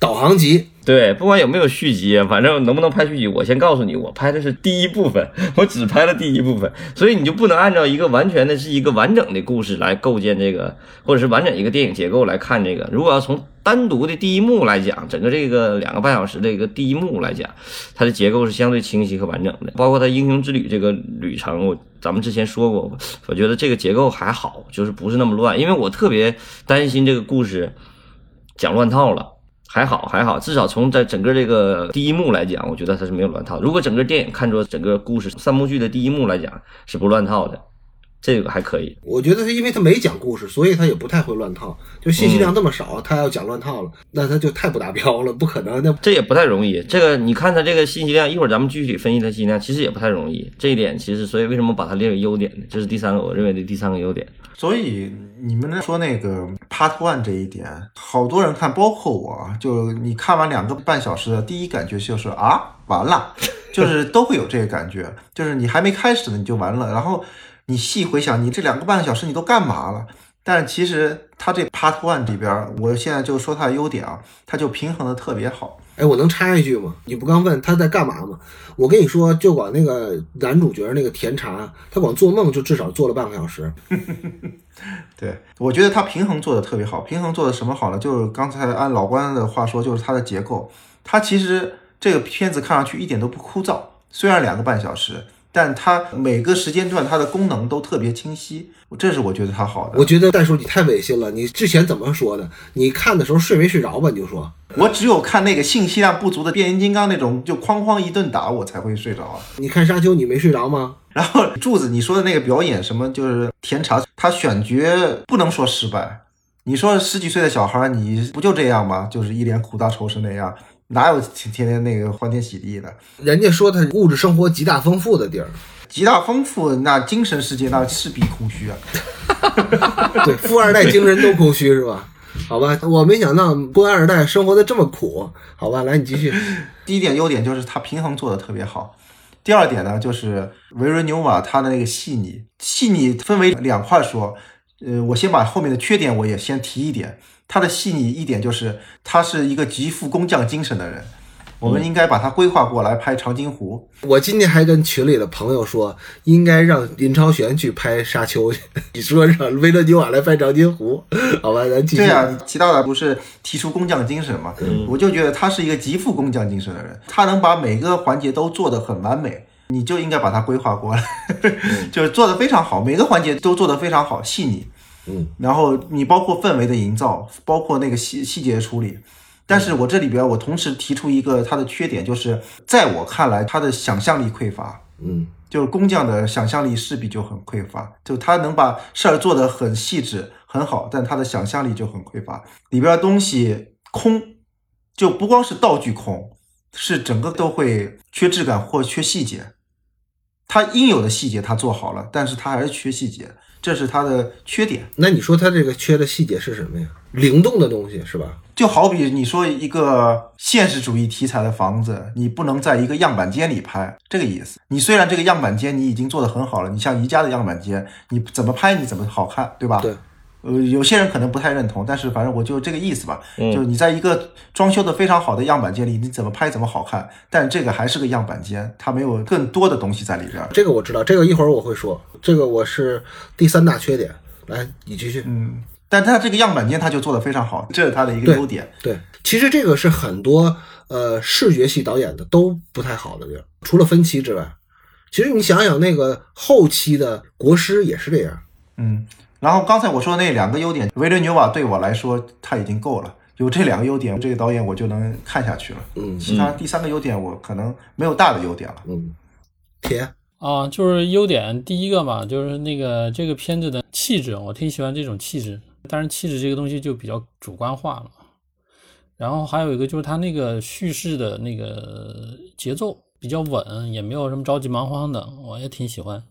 导航集，对，不管有没有续集，反正能不能拍续集，我先告诉你，我拍的是第一部分，我只拍了第一部分，所以你就不能按照一个完全的是一个完整的故事来构建这个，或者是完整一个电影结构来看这个。如果要从单独的第一幕来讲，整个这个两个半小时的一个第一幕来讲，它的结构是相对清晰和完整的，包括它英雄之旅这个旅程，我咱们之前说过，我觉得这个结构还好，就是不是那么乱，因为我特别担心这个故事讲乱套了。还好还好，至少从在整个这个第一幕来讲，我觉得它是没有乱套。如果整个电影看作整个故事三幕剧的第一幕来讲，是不乱套的，这个还可以。我觉得是因为他没讲故事，所以他也不太会乱套。就信息量这么少，他要讲乱套了，那他就太不达标了，不可能。那这也不太容易。这个你看他这个信息量，一会儿咱们具体分析他信息量，其实也不太容易。这一点其实，所以为什么把它列为优点呢？这是第三个我认为的第三个优点。所以你们说那个 Part One 这一点，好多人看，包括我，就你看完两个半小时的第一感觉就是啊，完了，就是都会有这个感觉，就是你还没开始呢，你就完了。然后你细回想，你这两个半小时你都干嘛了？但其实它这 Part One 里边，我现在就说它的优点啊，它就平衡的特别好。哎，我能插一句吗？你不刚问他在干嘛吗？我跟你说，就管那个男主角那个甜茶，他光做梦就至少做了半个小时。对，我觉得他平衡做的特别好。平衡做的什么好呢？就是刚才按老关的话说，就是它的结构。它其实这个片子看上去一点都不枯燥，虽然两个半小时。但它每个时间段它的功能都特别清晰，这是我觉得它好的。我觉得戴叔你太违心了，你之前怎么说的？你看的时候睡没睡着吧？你就说我只有看那个信息量不足的变形金刚那种，就哐哐一顿打我才会睡着。你看沙丘你没睡着吗？然后柱子你说的那个表演什么，就是甜茶他选角不能说失败。你说十几岁的小孩你不就这样吗？就是一脸苦大仇深那样。哪有天天天那个欢天喜地的？人家说他物质生活极大丰富的地儿，极大丰富，那精神世界那势必空虚啊。对，富二代精神都空虚是吧？好吧，我没想到官二代生活的这么苦。好吧，来你继续。第一点优点就是他平衡做的特别好。第二点呢，就是维伦纽瓦他的那个细腻，细腻分为两块说。呃，我先把后面的缺点我也先提一点。他的细腻一点就是，他是一个极富工匠精神的人，我们应该把他规划过来拍长津湖。我今天还跟群里的朋友说，应该让林超玄去拍沙丘去。你说让维伦纽瓦来拍长津湖，好吧，咱继续。对啊，齐大大不是提出工匠精神嘛？我就觉得他是一个极富工匠精神的人，他能把每个环节都做得很完美，你就应该把他规划过来，就是做得非常好，每个环节都做得非常好，细腻。嗯，然后你包括氛围的营造，包括那个细细节处理，但是我这里边我同时提出一个他的缺点，就是在我看来他的想象力匮乏，嗯，就是工匠的想象力势必就很匮乏，就他能把事儿做得很细致很好，但他的想象力就很匮乏，里边东西空，就不光是道具空，是整个都会缺质感或缺细节，他应有的细节他做好了，但是他还是缺细节。这是它的缺点。那你说它这个缺的细节是什么呀？灵动的东西是吧？就好比你说一个现实主义题材的房子，你不能在一个样板间里拍，这个意思。你虽然这个样板间你已经做得很好了，你像宜家的样板间，你怎么拍你怎么好看，对吧？对。呃，有些人可能不太认同，但是反正我就这个意思吧。嗯就是你在一个装修的非常好的样板间里，你怎么拍怎么好看，但这个还是个样板间，它没有更多的东西在里边。这个我知道，这个一会儿我会说。这个我是第三大缺点。来，你继续。嗯，但它这个样板间它就做得非常好，这是它的一个优点。对，其实这个是很多呃视觉系导演的都不太好的地儿，除了分歧之外，其实你想想那个后期的国师也是这样。嗯，然后刚才我说那两个优点，维伦纽瓦对我来说他已经够了，有这两个优点，这个导演我就能看下去了。嗯其他第三个优点我可能没有大的优点了。嗯，铁啊，就是优点，第一个嘛，就是那个这个片子的气质，我挺喜欢这种气质。但是气质这个东西就比较主观化了。然后还有一个就是它那个叙事的那个节奏比较稳，也没有什么着急忙慌的，我也挺喜欢。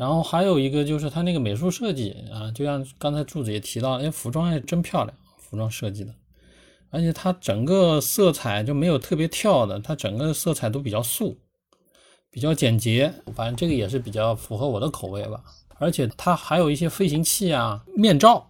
然后还有一个就是它那个美术设计啊，就像刚才柱子也提到，哎，服装还真漂亮，服装设计的，而且它整个色彩就没有特别跳的，它整个色彩都比较素。比较简洁，反正这个也是比较符合我的口味吧。而且它还有一些飞行器啊、面罩。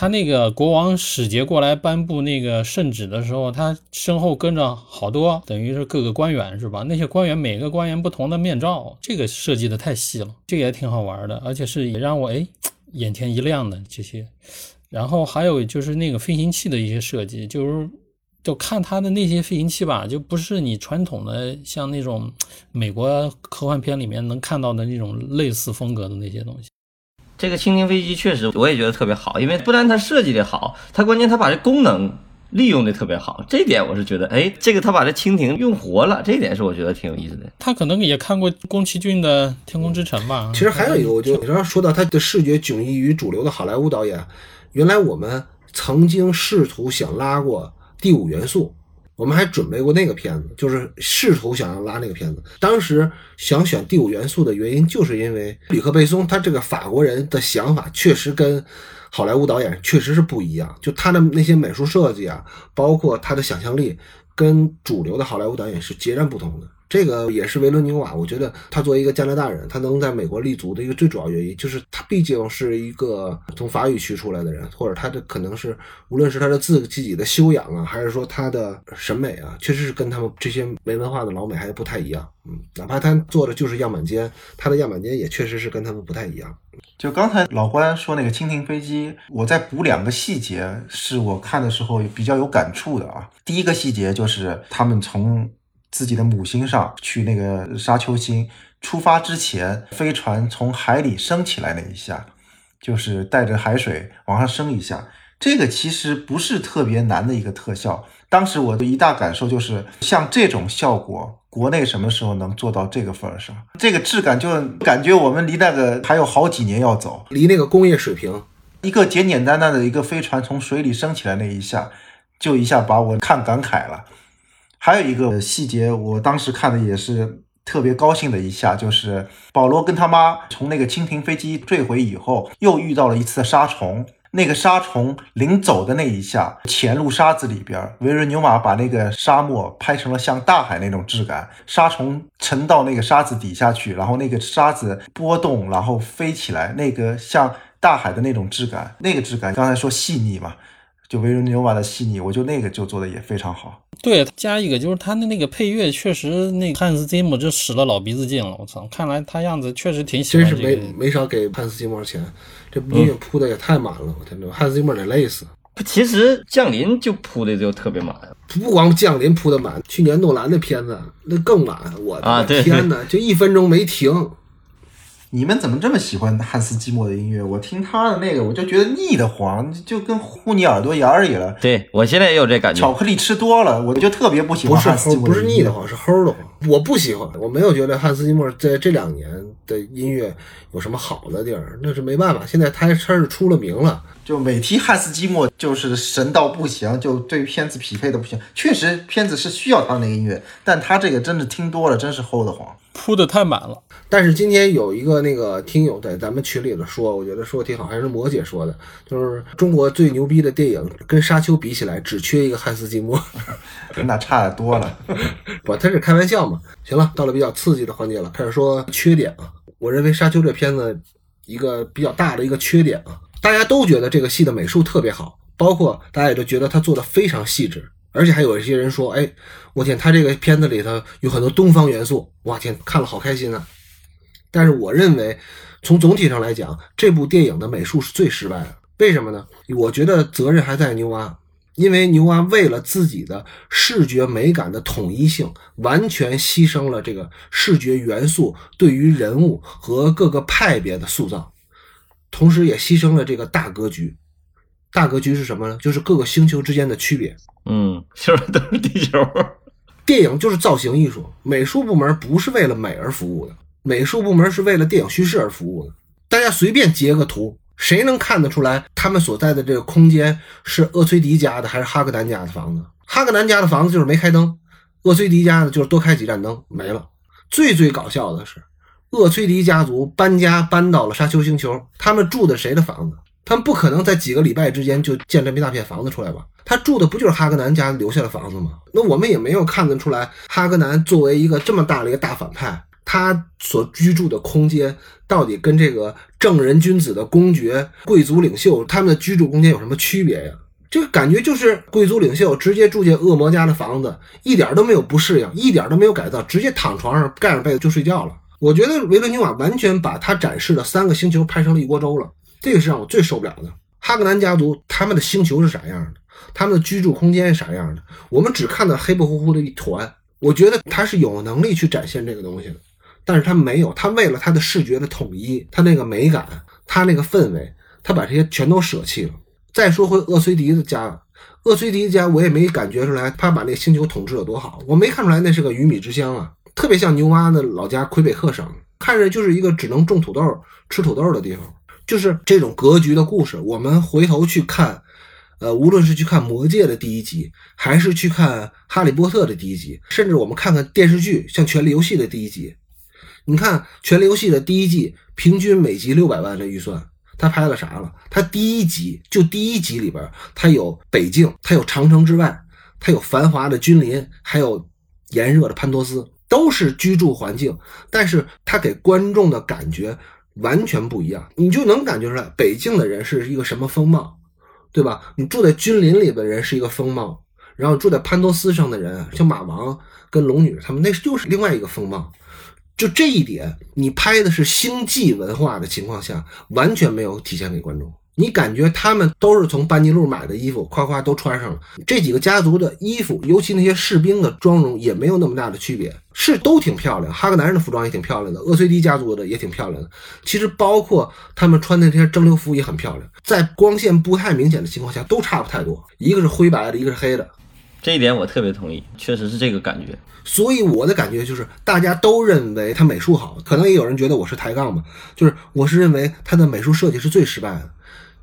他那个国王使节过来颁布那个圣旨的时候，他身后跟着好多，等于是各个官员是吧？那些官员每个官员不同的面罩，这个设计的太细了，这个也挺好玩的，而且是也让我哎眼前一亮的这些。然后还有就是那个飞行器的一些设计，就是。就看他的那些飞行器吧，就不是你传统的像那种美国科幻片里面能看到的那种类似风格的那些东西。这个蜻蜓飞机确实我也觉得特别好，因为不但它设计的好，它关键它把这功能利用的特别好，这点我是觉得，哎，这个他把这蜻蜓用活了，这一点是我觉得挺有意思的。他可能也看过宫崎骏的《天空之城》吧。其实还有一个，我觉得你要说到他的视觉迥异于主流的好莱坞导演，原来我们曾经试图想拉过。第五元素，我们还准备过那个片子，就是试图想要拉那个片子。当时想选第五元素的原因，就是因为吕克贝松他这个法国人的想法确实跟好莱坞导演确实是不一样，就他的那些美术设计啊，包括他的想象力，跟主流的好莱坞导演是截然不同的。这个也是维伦纽瓦，我觉得他作为一个加拿大人，他能在美国立足的一个最主要原因，就是他毕竟是一个从法语区出来的人，或者他的可能是无论是他的自自己的修养啊，还是说他的审美啊，确实是跟他们这些没文化的老美还不太一样。嗯，哪怕他做的就是样板间，他的样板间也确实是跟他们不太一样。就刚才老关说那个蜻蜓飞机，我再补两个细节，是我看的时候比较有感触的啊。第一个细节就是他们从自己的母星上去那个沙丘星出发之前，飞船从海里升起来那一下，就是带着海水往上升一下，这个其实不是特别难的一个特效。当时我的一大感受就是，像这种效果，国内什么时候能做到这个份儿上？这个质感就感觉我们离那个还有好几年要走，离那个工业水平，一个简简单单的一个飞船从水里升起来那一下，就一下把我看感慨了。还有一个细节，我当时看的也是特别高兴的一下，就是保罗跟他妈从那个蜻蜓飞机坠毁以后，又遇到了一次沙虫。那个沙虫临走的那一下，潜入沙子里边，维伦纽瓦把那个沙漠拍成了像大海那种质感，沙虫沉到那个沙子底下去，然后那个沙子波动，然后飞起来，那个像大海的那种质感，那个质感刚才说细腻嘛，就维伦纽瓦的细腻，我就那个就做的也非常好。对，加一个就是他的那个配乐，确实那汉斯季姆就使了老鼻子劲了。我操，看来他样子确实挺喜真是没欢这个。没少给汉斯季默钱，这音乐铺的也太满了，我天呐，汉斯季默得累死。其实降临就铺的就特别满，不光降临铺的满，去年诺兰的片子那更满，我的啊对天呐，就一分钟没停。你们怎么这么喜欢汉斯季默的音乐？我听他的那个，我就觉得腻得慌，就跟糊你耳朵眼儿里了。对我现在也有这感觉。巧克力吃多了，我就特别不喜不是欢汉斯季，默的音乐不是腻得慌，是齁得慌。我不喜欢，我没有觉得汉斯季默在这两年的音乐有什么好的地儿，那是没办法。现在他他是出了名了，就每提汉斯季默就是神到不行，就对片子匹配的不行。确实，片子是需要他那个音乐，但他这个真的听多了，真是齁得慌。铺的太满了。但是今天有一个那个听友在咱们群里头说，我觉得说的挺好，还是魔姐说的，就是中国最牛逼的电影跟《沙丘》比起来，只缺一个汉斯季默。那差的多了。不，他是开玩笑嘛。行了，到了比较刺激的环节了，开始说缺点啊。我认为《沙丘》这片子一个比较大的一个缺点啊，大家都觉得这个戏的美术特别好，包括大家也都觉得他做的非常细致，而且还有一些人说，哎，我天，他这个片子里头有很多东方元素，哇天，看了好开心啊。但是我认为，从总体上来讲，这部电影的美术是最失败的。为什么呢？我觉得责任还在牛蛙，因为牛蛙为了自己的视觉美感的统一性，完全牺牲了这个视觉元素对于人物和各个派别的塑造，同时也牺牲了这个大格局。大格局是什么呢？就是各个星球之间的区别。嗯，就是都是地球。电影就是造型艺术，美术部门不是为了美而服务的，美术部门是为了电影叙事而服务的。大家随便截个图，谁能看得出来他们所在的这个空间是厄崔迪家的还是哈格南家的房子？哈格南家的房子就是没开灯，厄崔迪家的就是多开几盏灯没了。最最搞笑的是，厄崔迪家族搬家搬到了沙丘星球，他们住的谁的房子？他们不可能在几个礼拜之间就建这么一大片房子出来吧？他住的不就是哈格南家留下的房子吗？那我们也没有看得出来，哈格南作为一个这么大的一个大反派，他所居住的空间到底跟这个正人君子的公爵、贵族领袖他们的居住空间有什么区别呀？这个感觉就是贵族领袖直接住进恶魔家的房子，一点都没有不适应，一点都没有改造，直接躺床上盖上被子就睡觉了。我觉得维伦纽瓦完全把他展示的三个星球拍成了一锅粥了。这个是让我最受不了的。哈格南家族他们的星球是啥样的？他们的居住空间是啥样的？我们只看到黑不乎乎的一团。我觉得他是有能力去展现这个东西的，但是他没有。他为了他的视觉的统一，他那个美感，他那个氛围，他把这些全都舍弃了。再说回厄崔迪的家，厄崔迪家我也没感觉出来他把那星球统治的多好，我没看出来那是个鱼米之乡啊，特别像牛蛙的老家魁北克省，看着就是一个只能种土豆、吃土豆的地方。就是这种格局的故事，我们回头去看，呃，无论是去看《魔戒》的第一集，还是去看《哈利波特》的第一集，甚至我们看看电视剧，像《权力游戏》的第一集，你看《权力游戏》的第一季，平均每集六百万的预算，他拍了啥了？他第一集就第一集里边，他有北境，他有长城之外，他有繁华的君临，还有炎热的潘多斯，都是居住环境，但是他给观众的感觉。完全不一样，你就能感觉出来，北京的人是一个什么风貌，对吧？你住在君临里的人是一个风貌，然后住在潘多斯上的人，像马王跟龙女他们，那就是另外一个风貌。就这一点，你拍的是星际文化的情况下，完全没有体现给观众。你感觉他们都是从班尼路买的衣服，夸夸都穿上了。这几个家族的衣服，尤其那些士兵的妆容，也没有那么大的区别，是都挺漂亮。哈格南人的服装也挺漂亮的，厄崔迪家族的也挺漂亮的。其实包括他们穿的这些蒸馏服也很漂亮，在光线不太明显的情况下，都差不太多。一个是灰白的，一个是黑的。这一点我特别同意，确实是这个感觉。所以我的感觉就是，大家都认为他美术好，可能也有人觉得我是抬杠吧，就是我是认为他的美术设计是最失败的。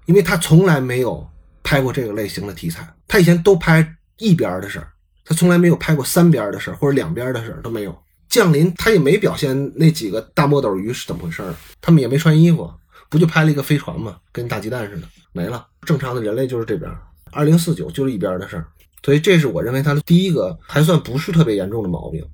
因为他从来没有拍过这个类型的题材，他以前都拍一边的事儿，他从来没有拍过三边的事儿或者两边的事儿都没有。降临他也没表现那几个大墨斗鱼是怎么回事儿，他们也没穿衣服，不就拍了一个飞船吗？跟大鸡蛋似的，没了。正常的人类就是这边，二零四九就是一边的事儿。所以这是我认为他的第一个还算不是特别严重的毛病。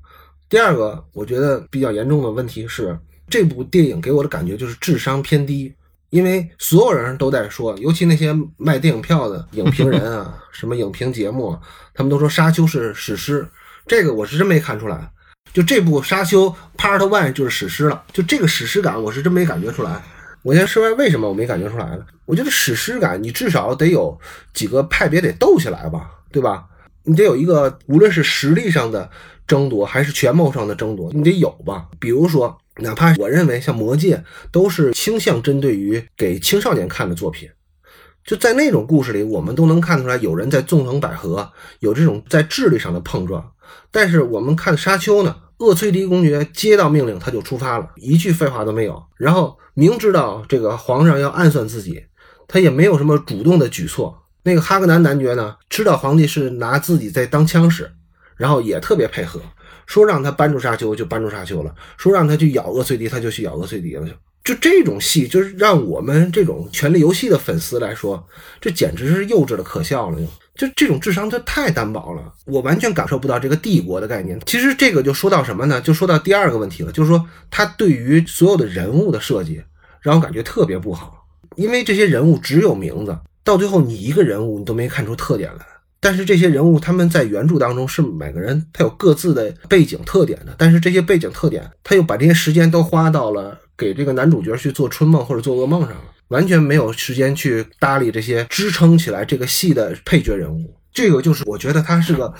第二个我觉得比较严重的问题是，这部电影给我的感觉就是智商偏低。因为所有人都在说，尤其那些卖电影票的影评人啊，什么影评节目，他们都说《沙丘》是史诗。这个我是真没看出来。就这部《沙丘》Part One 就是史诗了。就这个史诗感，我是真没感觉出来。我先说为什么我没感觉出来呢？我觉得史诗感，你至少得有几个派别得斗起来吧，对吧？你得有一个，无论是实力上的争夺，还是权谋上的争夺，你得有吧。比如说。哪怕我认为像《魔戒》都是倾向针对于给青少年看的作品，就在那种故事里，我们都能看出来有人在纵横捭阖，有这种在智力上的碰撞。但是我们看《沙丘》呢，厄崔迪公爵接到命令他就出发了，一句废话都没有。然后明知道这个皇上要暗算自己，他也没有什么主动的举措。那个哈格南男爵呢，知道皇帝是拿自己在当枪使，然后也特别配合。说让他搬出沙丘就搬出沙丘了，说让他去咬厄碎迪他就去咬厄碎迪了，就这种戏就是让我们这种权力游戏的粉丝来说，这简直是幼稚的可笑了，就就这种智商就太单薄了，我完全感受不到这个帝国的概念。其实这个就说到什么呢？就说到第二个问题了，就是说他对于所有的人物的设计让我感觉特别不好，因为这些人物只有名字，到最后你一个人物你都没看出特点来。但是这些人物他们在原著当中是每个人他有各自的背景特点的，但是这些背景特点他又把这些时间都花到了给这个男主角去做春梦或者做噩梦上了。完全没有时间去搭理这些支撑起来这个戏的配角人物。这个就是我觉得他是个，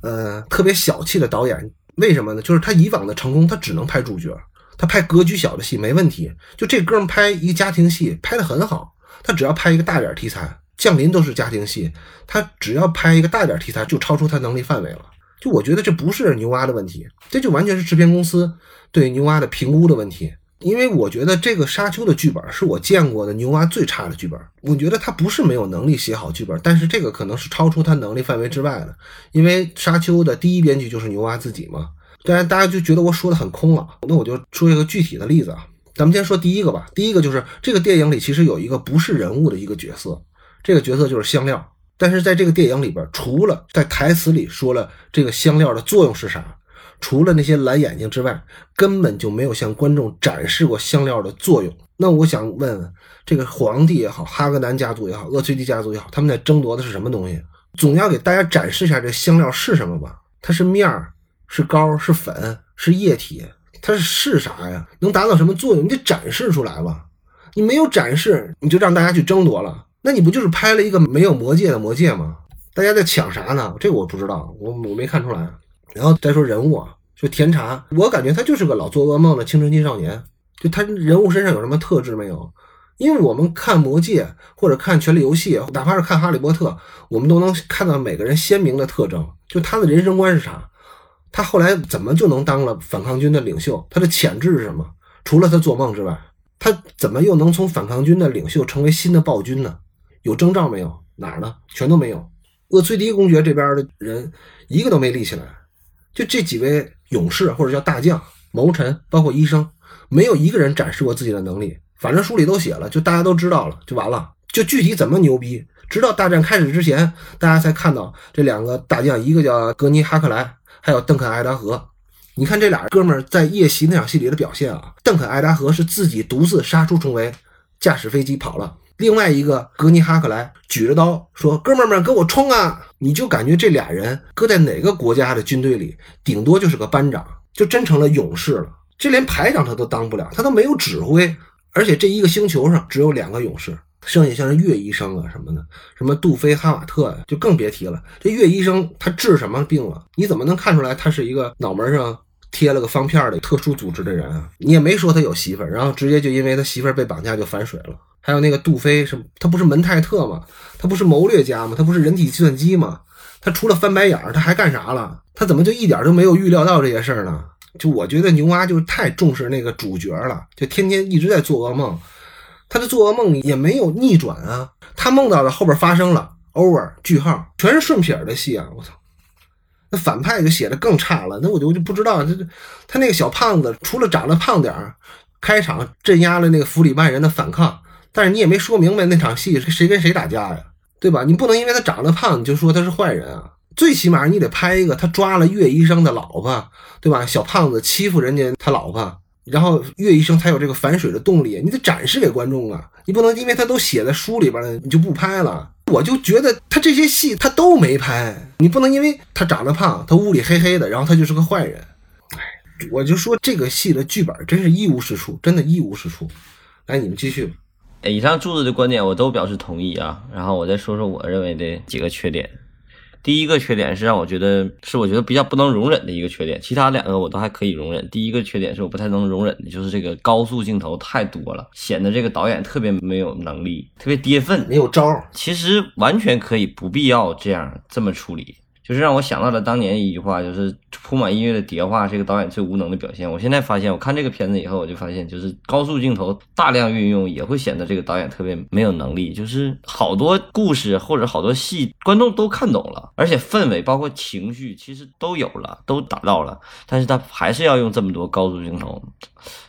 呃，特别小气的导演。为什么呢？就是他以往的成功，他只能拍主角，他拍格局小的戏没问题。就这哥们拍一个家庭戏拍得很好，他只要拍一个大点题材，降临都是家庭戏，他只要拍一个大点题材就超出他能力范围了。就我觉得这不是牛蛙的问题，这就完全是制片公司对牛蛙的评估的问题。因为我觉得这个沙丘的剧本是我见过的牛蛙最差的剧本。我觉得他不是没有能力写好剧本，但是这个可能是超出他能力范围之外的。因为沙丘的第一编剧就是牛蛙自己嘛。当然，大家就觉得我说的很空了。那我就说一个具体的例子啊。咱们先说第一个吧。第一个就是这个电影里其实有一个不是人物的一个角色，这个角色就是香料。但是在这个电影里边，除了在台词里说了这个香料的作用是啥。除了那些蓝眼睛之外，根本就没有向观众展示过香料的作用。那我想问问，这个皇帝也好，哈格南家族也好，厄崔迪家族也好，他们在争夺的是什么东西？总要给大家展示一下这香料是什么吧？它是面儿，是膏，是粉，是液体，它是是啥呀？能达到什么作用？你得展示出来吧？你没有展示，你就让大家去争夺了，那你不就是拍了一个没有魔戒的魔戒吗？大家在抢啥呢？这我不知道，我我没看出来。然后再说人物啊，就甜茶，我感觉他就是个老做噩梦的青春期少年。就他人物身上有什么特质没有？因为我们看《魔戒》或者看《权力游戏》，哪怕是看《哈利波特》，我们都能看到每个人鲜明的特征。就他的人生观是啥？他后来怎么就能当了反抗军的领袖？他的潜质是什么？除了他做梦之外，他怎么又能从反抗军的领袖成为新的暴君呢？有征兆没有？哪儿呢？全都没有。厄崔迪公爵这边的人一个都没立起来。就这几位勇士或者叫大将、谋臣，包括医生，没有一个人展示过自己的能力。反正书里都写了，就大家都知道了，就完了。就具体怎么牛逼，直到大战开始之前，大家才看到这两个大将，一个叫格尼哈克莱，还有邓肯艾达河。你看这俩哥们在夜袭那场戏里的表现啊，邓肯艾达河是自己独自杀出重围，驾驶飞机跑了。另外一个格尼哈克莱举着刀说：“哥们们，给我冲啊！”你就感觉这俩人搁在哪个国家的军队里，顶多就是个班长，就真成了勇士了。这连排长他都当不了，他都没有指挥。而且这一个星球上只有两个勇士，剩下像是岳医生啊什么的，什么杜菲哈瓦特呀，就更别提了。这岳医生他治什么病了？你怎么能看出来他是一个脑门上贴了个方片的特殊组织的人啊？你也没说他有媳妇儿，然后直接就因为他媳妇儿被绑架就反水了。还有那个杜飞，什么他不是门泰特吗？他不是谋略家吗？他不是人体计算机吗？他除了翻白眼儿，他还干啥了？他怎么就一点都没有预料到这些事儿呢？就我觉得牛蛙就是太重视那个主角了，就天天一直在做噩梦。他的做噩梦也没有逆转啊，他梦到的后边发生了，over 句号，全是顺撇的戏啊！我操，那反派就写的更差了。那我就我就不知道，他他那个小胖子除了长得胖点儿，开场镇压了那个弗里曼人的反抗。但是你也没说明白那场戏是谁跟谁打架呀，对吧？你不能因为他长得胖你就说他是坏人啊！最起码你得拍一个他抓了岳医生的老婆，对吧？小胖子欺负人家他老婆，然后岳医生才有这个反水的动力，你得展示给观众啊！你不能因为他都写在书里边了，你就不拍了。我就觉得他这些戏他都没拍，你不能因为他长得胖，他屋里黑黑的，然后他就是个坏人。哎，我就说这个戏的剧本真是一无是处，真的一无是处。来，你们继续。以上柱子的观点我都表示同意啊，然后我再说说我认为的几个缺点。第一个缺点是让我觉得是我觉得比较不能容忍的一个缺点，其他两个我都还可以容忍。第一个缺点是我不太能容忍的，就是这个高速镜头太多了，显得这个导演特别没有能力，特别跌份，没有招。其实完全可以不必要这样这么处理。就是让我想到了当年一句话，就是铺满音乐的叠画是个导演最无能的表现。我现在发现，我看这个片子以后，我就发现，就是高速镜头大量运用也会显得这个导演特别没有能力。就是好多故事或者好多戏，观众都看懂了，而且氛围包括情绪其实都有了，都达到了，但是他还是要用这么多高速镜头，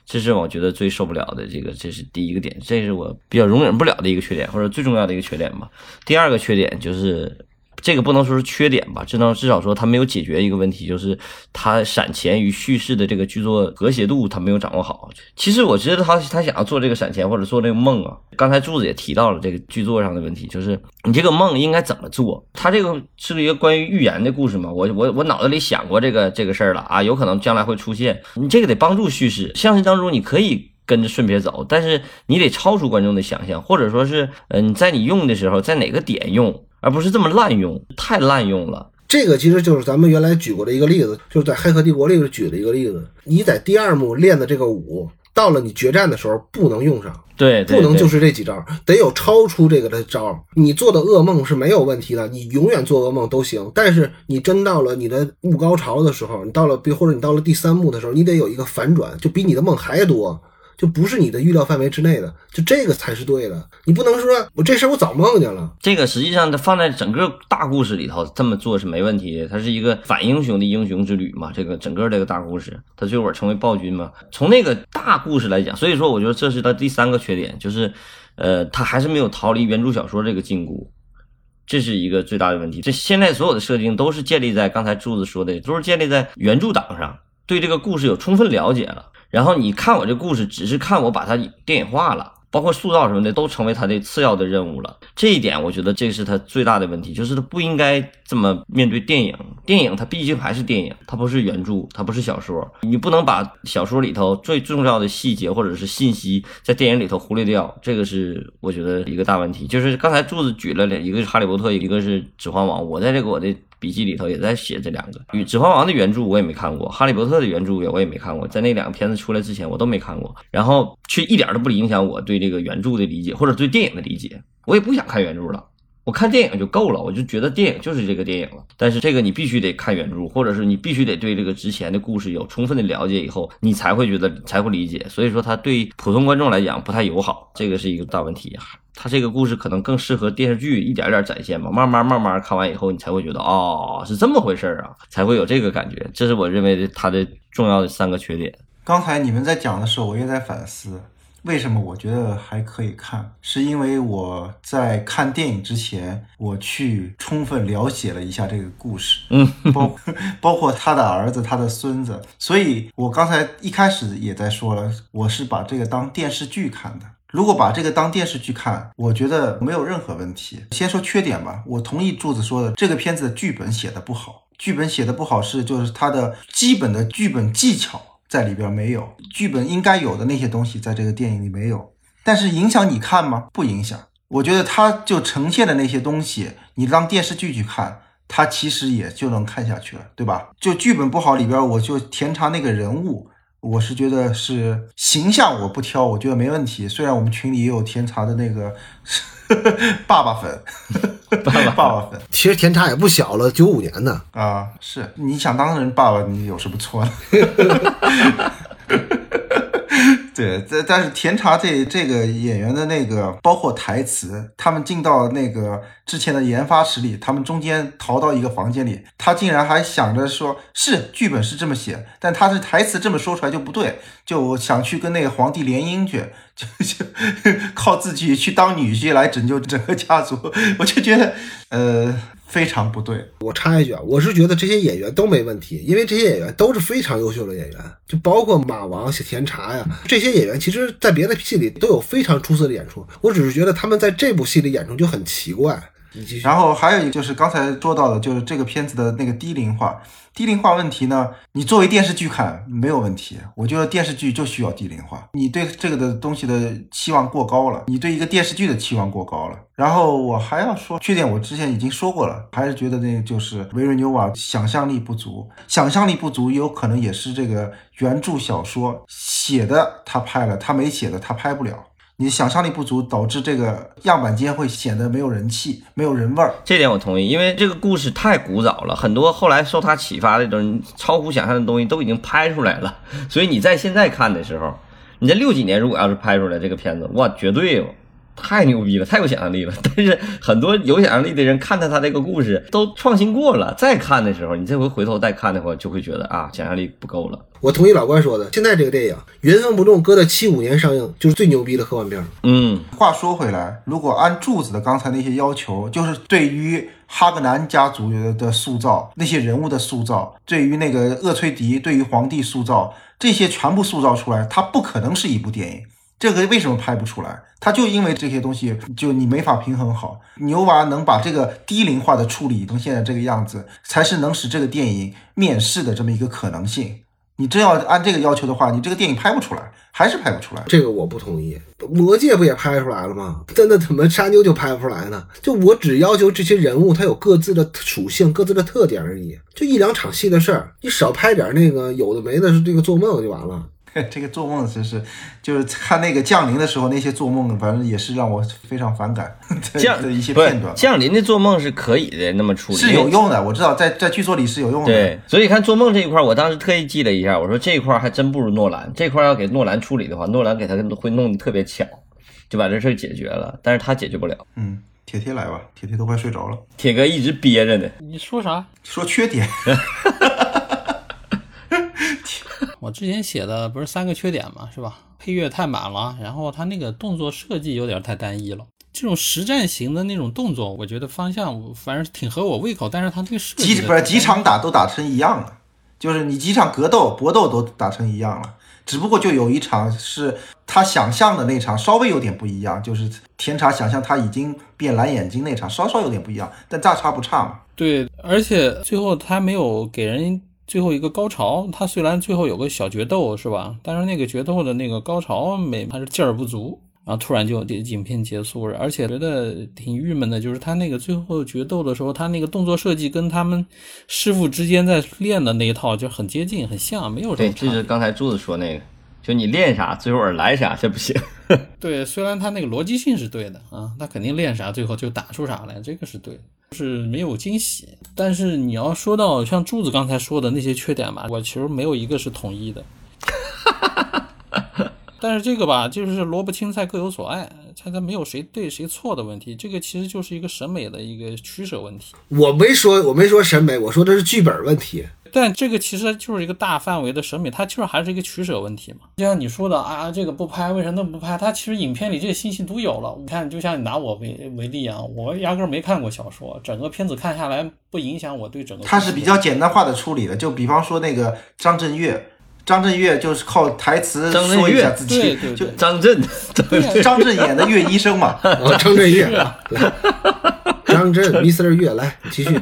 这是我觉得最受不了的。这个这是第一个点，这是我比较容忍不了的一个缺点，或者最重要的一个缺点吧。第二个缺点就是。这个不能说是缺点吧，只能至少说他没有解决一个问题，就是他闪前与叙事的这个剧作和谐度他没有掌握好。其实我觉得他他想要做这个闪前或者做这个梦啊，刚才柱子也提到了这个剧作上的问题，就是你这个梦应该怎么做？他这个是一个关于预言的故事嘛？我我我脑子里想过这个这个事儿了啊，有可能将来会出现，你这个得帮助叙事，现实当中你可以。跟着顺别走，但是你得超出观众的想象，或者说是，嗯、你在你用的时候，在哪个点用，而不是这么滥用，太滥用了。这个其实就是咱们原来举过的一个例子，就是在《黑客帝国》里边举的一个例子。你在第二幕练的这个舞，到了你决战的时候不能用上，对，对对不能就是这几招，得有超出这个的招。你做的噩梦是没有问题的，你永远做噩梦都行。但是你真到了你的幕高潮的时候，你到了比或者你到了第三幕的时候，你得有一个反转，就比你的梦还多。就不是你的预料范围之内的，就这个才是对的。你不能说我这事儿我早梦见了，这个实际上它放在整个大故事里头这么做是没问题的，它是一个反英雄的英雄之旅嘛。这个整个这个大故事，他最后成为暴君嘛。从那个大故事来讲，所以说我觉得这是他第三个缺点，就是呃，他还是没有逃离原著小说这个禁锢。这是一个最大的问题。这现在所有的设定都是建立在刚才柱子说的，都是建立在原著党上，对这个故事有充分了解了。然后你看我这故事，只是看我把它电影化了，包括塑造什么的，都成为他的次要的任务了。这一点，我觉得这是他最大的问题，就是他不应该这么面对电影。电影它毕竟还是电影，它不是原著，它不是小说。你不能把小说里头最重要的细节或者是信息在电影里头忽略掉，这个是我觉得一个大问题。就是刚才柱子举了两，一个是哈利波特，一个是指环王。我在这个我的。笔记里头也在写这两个，与《指环王》的原著我也没看过，《哈利波特》的原著也我也没看过，在那两个片子出来之前我都没看过，然后却一点都不影响我对这个原著的理解或者对电影的理解，我也不想看原著了，我看电影就够了，我就觉得电影就是这个电影了。但是这个你必须得看原著，或者是你必须得对这个之前的故事有充分的了解以后，你才会觉得才会理解。所以说他对普通观众来讲不太友好，这个是一个大问题它。这个故事可能更适合电视剧一点点展现吧，慢慢慢慢看完以后，你才会觉得哦是这么回事儿啊，才会有这个感觉。这是我认为的它的重要的三个缺点。刚才你们在讲的时候，我也在反思，为什么我觉得还可以看，是因为我在看电影之前，我去充分了解了一下这个故事，嗯，包 包括他的儿子、他的孙子，所以我刚才一开始也在说了，我是把这个当电视剧看的。如果把这个当电视剧看，我觉得没有任何问题。先说缺点吧，我同意柱子说的，这个片子的剧本写的不好。剧本写的不好是就是它的基本的剧本技巧在里边没有，剧本应该有的那些东西在这个电影里没有。但是影响你看吗？不影响。我觉得它就呈现的那些东西，你当电视剧去看，它其实也就能看下去了，对吧？就剧本不好里边，我就甜茶那个人物。我是觉得是形象，我不挑，我觉得没问题。虽然我们群里也有甜茶的那个 爸爸粉，爸 爸爸爸粉其实甜茶也不小了，九五年的。啊，是你想当人爸爸，你有什么错呢？对，但但是甜茶这这个演员的那个包括台词，他们进到那个之前的研发室里，他们中间逃到一个房间里，他竟然还想着说，是剧本是这么写，但他是台词这么说出来就不对，就想去跟那个皇帝联姻去，就就 靠自己去当女婿来拯救整个家族，我就觉得呃非常不对。我插一句啊，我是觉得这些演员都没问题，因为这些演员都是非常优秀的演员，就包括马王、甜茶呀，这些演员其实在别的戏里都有非常出色的演出。我只是觉得他们在这部戏里演出就很奇怪。然后还有一个就是刚才说到的，就是这个片子的那个低龄化。低龄化问题呢，你作为电视剧看没有问题，我觉得电视剧就需要低龄化。你对这个的东西的期望过高了，你对一个电视剧的期望过高了。然后我还要说缺点，我之前已经说过了，还是觉得那就是维瑞纽瓦想象力不足，想象力不足有可能也是这个原著小说写的他拍了，他没写的他拍不了。你想象力不足，导致这个样板间会显得没有人气，没有人味儿。这点我同意，因为这个故事太古早了，很多后来受他启发的东西超乎想象的东西都已经拍出来了，所以你在现在看的时候，你在六几年如果要是拍出来这个片子，哇，绝对太牛逼了，太有想象力了。但是很多有想象力的人看到他这个故事都创新过了，再看的时候，你这回回头再看的话，就会觉得啊，想象力不够了。我同意老关说的，现在这个电影原封不动搁在七五年上映，就是最牛逼的科幻片。嗯，话说回来，如果按柱子的刚才那些要求，就是对于哈格南家族的塑造，那些人物的塑造，对于那个厄崔迪，对于皇帝塑造，这些全部塑造出来，它不可能是一部电影。这个为什么拍不出来？他就因为这些东西，就你没法平衡好。牛娃能把这个低龄化的处理成现在这个样子，才是能使这个电影面世的这么一个可能性。你真要按这个要求的话，你这个电影拍不出来，还是拍不出来。这个我不同意。魔戒不也拍出来了吗？真的怎么沙妞就拍不出来呢？就我只要求这些人物他有各自的属性、各自的特点而已。就一两场戏的事儿，你少拍点那个有的没的，这个做梦就完了。这个做梦真是，就是看那个降临的时候，那些做梦，反正也是让我非常反感 降的一些片段。降临的做梦是可以的，那么处理是有用的，我知道在在剧作里是有用的。对，所以看做梦这一块，我当时特意记了一下，我说这一块还真不如诺兰。这块要给诺兰处理的话，诺兰给他会弄得特别巧，就把这事儿解决了。但是他解决不了，嗯，铁铁来吧，铁铁都快睡着了。铁哥一直憋着呢。你说啥？说缺点，我之前写的不是三个缺点嘛，是吧？配乐太满了，然后他那个动作设计有点太单一了。这种实战型的那种动作，我觉得方向反正挺合我胃口，但是他这个设计几不是几场打都打成一样了，就是你几场格斗、搏斗都打成一样了，只不过就有一场是他想象的那场稍微有点不一样，就是甜茶想象他已经变蓝眼睛那场稍稍有点不一样，但大差不差嘛。对，而且最后他没有给人最后一个高潮。他虽然最后有个小决斗，是吧？但是那个决斗的那个高潮没，还是劲儿不足。然后突然就影片结束了，而且觉得挺郁闷的，就是他那个最后决斗的时候，他那个动作设计跟他们师傅之间在练的那一套就很接近、很像，没有什对，么差别。这是刚才柱子说那个，就你练啥，最后来啥，这不行。对，虽然他那个逻辑性是对的啊，他肯定练啥，最后就打出啥来，这个是对的，是没有惊喜。但是你要说到像柱子刚才说的那些缺点吧，我其实没有一个是统一的。但是这个吧，就是萝卜青菜各有所爱，它它没有谁对谁错的问题，这个其实就是一个审美的一个取舍问题。我没说，我没说审美，我说的是剧本问题。但这个其实就是一个大范围的审美，它就是还是一个取舍问题嘛。就像你说的啊，这个不拍，为什么不拍？它其实影片里这些信息都有了。你看，就像你拿我为为例啊，我压根儿没看过小说，整个片子看下来不影响我对整个。它是比较简单化的处理的，就比方说那个张震岳，张震岳就是靠台词张震说一下岳自己，对对对，张震，张震演的岳医生嘛，哦，张震岳 张震，Mr. 岳来继续。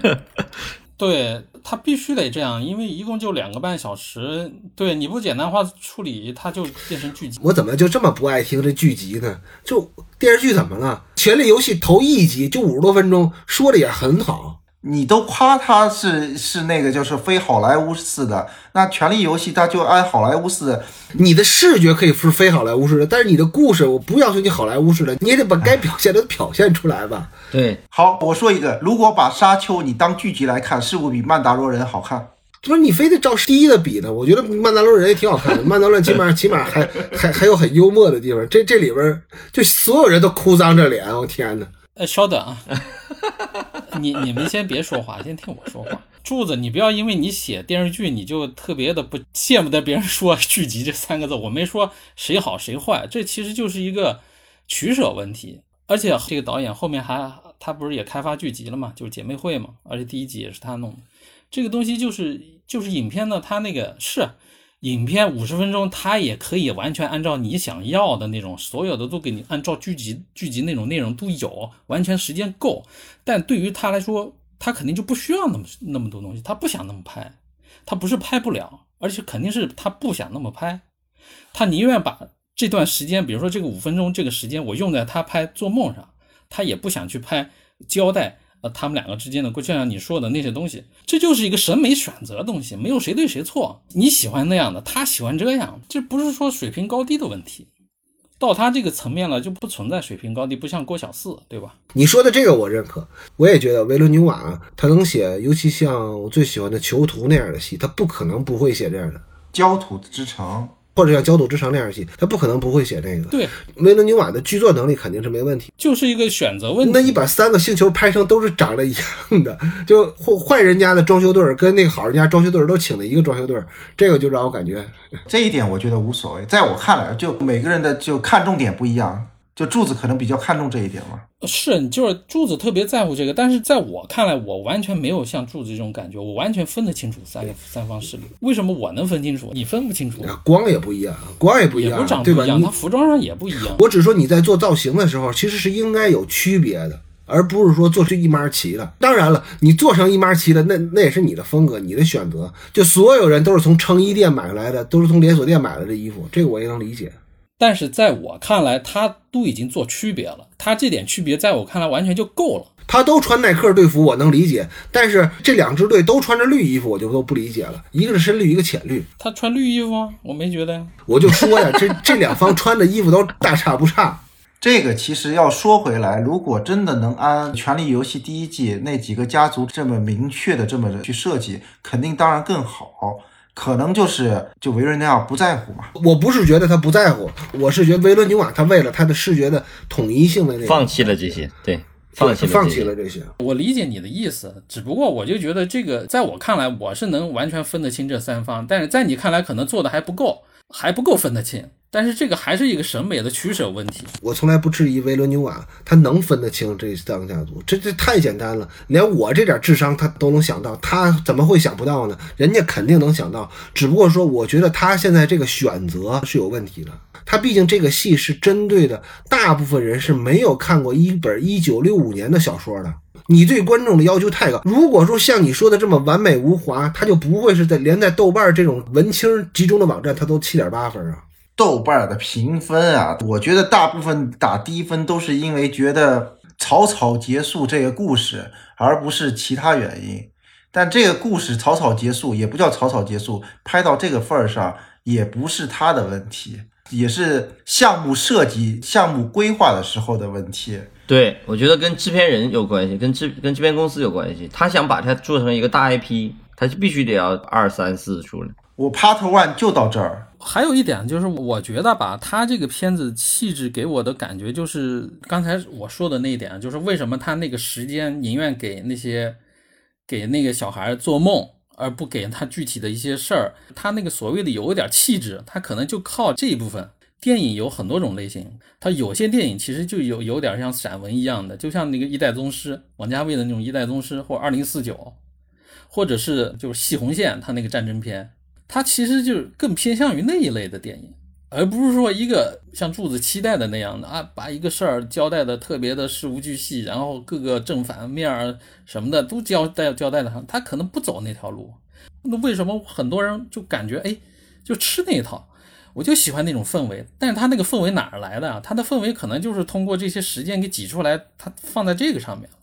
对他必须得这样，因为一共就两个半小时，对你不简单化处理，它就变成剧集。我怎么就这么不爱听这剧集呢？就电视剧怎么了？《权力游戏》头一集就五十多分钟，说的也很好。你都夸他是是那个就是非好莱坞式的，那《权力游戏》它就按好莱坞式的，你的视觉可以是非好莱坞式的，但是你的故事我不要求你好莱坞式的，你也得把该表现的表现出来吧。对，好，我说一个，如果把《沙丘》你当剧集来看，是不是比《曼达洛人》好看？这不是你非得照第一的比呢？我觉得《曼达洛人》也挺好看的，《曼达洛人》起码 起码还还还有很幽默的地方。这这里边就所有人都哭丧着脸，我天哪！呃，稍等啊，你你们先别说话，先听我说话。柱子，你不要因为你写电视剧，你就特别的不羡慕的别人说剧集这三个字。我没说谁好谁坏，这其实就是一个取舍问题。而且这个导演后面还他不是也开发剧集了嘛，就是姐妹会嘛，而且第一集也是他弄的。这个东西就是就是影片呢，他那个是影片五十分钟，它也可以完全按照你想要的那种，所有的都给你按照剧集剧集那种内容都有，完全时间够。但对于他来说，他肯定就不需要那么那么多东西，他不想那么拍，他不是拍不了，而且肯定是他不想那么拍，他宁愿把这段时间，比如说这个五分钟这个时间，我用在他拍做梦上，他也不想去拍交代。呃，他们两个之间的，就像你说的那些东西，这就是一个审美选择的东西，没有谁对谁错。你喜欢那样的，他喜欢这样，这不是说水平高低的问题。到他这个层面了，就不存在水平高低，不像郭小四，对吧？你说的这个我认可，我也觉得维伦纽瓦他能写，尤其像我最喜欢的《囚徒》那样的戏，他不可能不会写这样的，焦土之城，或者像《焦土之城》那样戏，他不可能不会写这个。对，维伦纽瓦的剧作能力肯定是没问题。就是一个选择问题。那你把三个星球拍成都是长得一样的，就坏坏人家的装修队儿跟那个好人家装修队儿都请了一个装修队儿，这个就让我感觉这一点我觉得无所谓。在我看来，就每个人的就看重点不一样，就柱子可能比较看重这一点嘛。是，就是柱子特别在乎这个，但是在我看来，我完全没有像柱子这种感觉，我完全分得清楚三个三方势力。为什么我能分清楚，你分不清楚？啊光也不一样，光也不一样也不，长对吧？不一样，服装上也不一样。我只说你在做造型的时候，其实是应该有区别的。而不是说做出一码齐的。当然了，你做成一码齐的，那那也是你的风格，你的选择。就所有人都是从成衣店买来的，都是从连锁店买来的衣服，这个我也能理解。但是在我看来，他都已经做区别了，他这点区别在我看来完全就够了。他都穿耐克队服，我能理解，但是这两支队都穿着绿衣服，我就都不理解了。一个是深绿，一个浅绿，他穿绿衣服吗？我没觉得呀。我就说呀，这这两方穿的衣服都大差不差。这个其实要说回来，如果真的能按《权力游戏》第一季那几个家族这么明确的这么去设计，肯定当然更好。可能就是就维伦纽瓦不在乎嘛。我不是觉得他不在乎，我是觉得维伦纽瓦他为了他的视觉的统一性的那个放弃了这些，对，放弃了放弃了这些。我理解你的意思，只不过我就觉得这个，在我看来，我是能完全分得清这三方，但是在你看来可能做的还不够，还不够分得清。但是这个还是一个审美的取舍问题。我从来不质疑维伦纽瓦，他能分得清这三个家族，这这太简单了，连我这点智商他都能想到，他怎么会想不到呢？人家肯定能想到，只不过说，我觉得他现在这个选择是有问题的。他毕竟这个戏是针对的大部分人是没有看过一本一九六五年的小说的。你对观众的要求太高。如果说像你说的这么完美无华，他就不会是在连在豆瓣这种文青集中的网站，他都七点八分啊。豆瓣的评分啊，我觉得大部分打低分都是因为觉得草草结束这个故事，而不是其他原因。但这个故事草草结束也不叫草草结束，拍到这个份儿上也不是他的问题，也是项目设计、项目规划的时候的问题。对，我觉得跟制片人有关系，跟制跟制片公司有关系。他想把它做成一个大 IP，他就必须得要二三四出来。我 Part One 就到这儿。还有一点就是，我觉得吧，他这个片子气质给我的感觉就是刚才我说的那一点，就是为什么他那个时间宁愿给那些给那个小孩做梦，而不给他具体的一些事儿。他那个所谓的有一点气质，他可能就靠这一部分。电影有很多种类型，它有些电影其实就有有点像散文一样的，就像那个《一代宗师》王家卫的那种《一代宗师》或《二零四九》，或者是就是《细红线》他那个战争片。它其实就是更偏向于那一类的电影，而不是说一个像柱子期待的那样的啊，把一个事儿交代的特别的事无巨细，然后各个正反面儿什么的都交代交代的上，他可能不走那条路。那为什么很多人就感觉哎，就吃那一套？我就喜欢那种氛围，但是他那个氛围哪儿来的啊？他的氛围可能就是通过这些时间给挤出来，他放在这个上面了。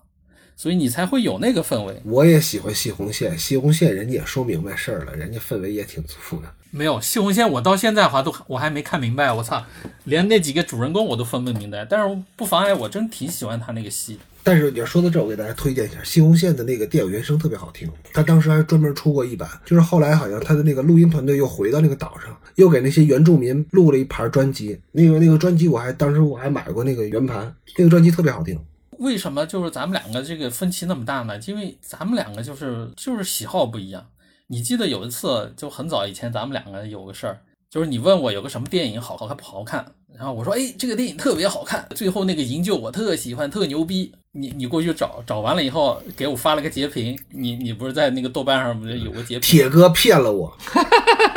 所以你才会有那个氛围。我也喜欢西红线，西红线人家也说明白事儿了，人家氛围也挺足的。没有西红线，我到现在话都我还没看明白，我操，连那几个主人公我都分不明白。但是不妨碍我真挺喜欢他那个戏。但是你要说到这，我给大家推荐一下西红线的那个电影原声特别好听，他当时还专门出过一版，就是后来好像他的那个录音团队又回到那个岛上，又给那些原住民录了一盘专辑。那个那个专辑我还当时我还买过那个圆盘，那个专辑特别好听。为什么就是咱们两个这个分歧那么大呢？因为咱们两个就是就是喜好不一样。你记得有一次就很早以前，咱们两个有个事儿，就是你问我有个什么电影好好看不好看，然后我说哎这个电影特别好看，最后那个营救我特喜欢特牛逼，你你过去找找完了以后给我发了个截屏，你你不是在那个豆瓣上不是有个截屏？铁哥骗了我，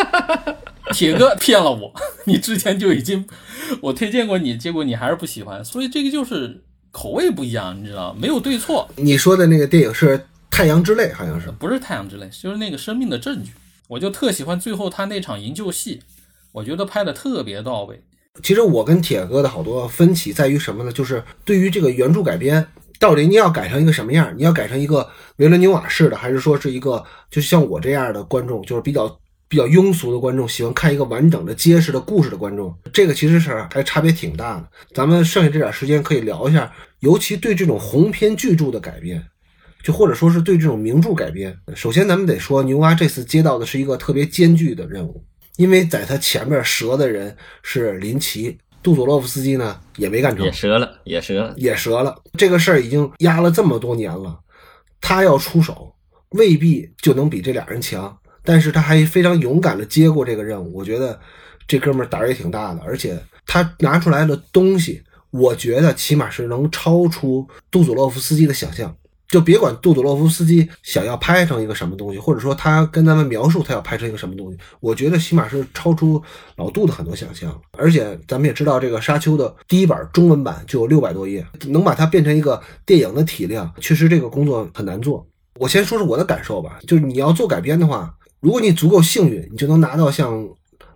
铁哥骗了我，你之前就已经我推荐过你，结果你还是不喜欢，所以这个就是。口味不一样，你知道没有对错。你说的那个电影是《太阳之泪》，好像是不是《太阳之泪》，就是那个《生命的证据》。我就特喜欢最后他那场营救戏，我觉得拍的特别到位。其实我跟铁哥的好多分歧在于什么呢？就是对于这个原著改编，到底你要改成一个什么样？你要改成一个维伦纽瓦式的，还是说是一个就像我这样的观众，就是比较。比较庸俗的观众喜欢看一个完整的、结实的故事的观众，这个其实是还差别挺大的。咱们剩下这点时间可以聊一下，尤其对这种鸿篇巨著的改编，就或者说是对这种名著改编。首先，咱们得说牛蛙这次接到的是一个特别艰巨的任务，因为在他前面折的人是林奇，杜佐洛夫斯基呢也没干成，也折了，也折了，也折了。这个事儿已经压了这么多年了，他要出手未必就能比这俩人强。但是他还非常勇敢的接过这个任务，我觉得这哥们儿胆儿也挺大的，而且他拿出来的东西，我觉得起码是能超出杜佐洛夫斯基的想象。就别管杜佐洛夫斯基想要拍成一个什么东西，或者说他跟咱们描述他要拍成一个什么东西，我觉得起码是超出老杜的很多想象。而且咱们也知道，这个《沙丘》的第一版中文版就有六百多页，能把它变成一个电影的体量，确实这个工作很难做。我先说说我的感受吧，就是你要做改编的话，如果你足够幸运，你就能拿到像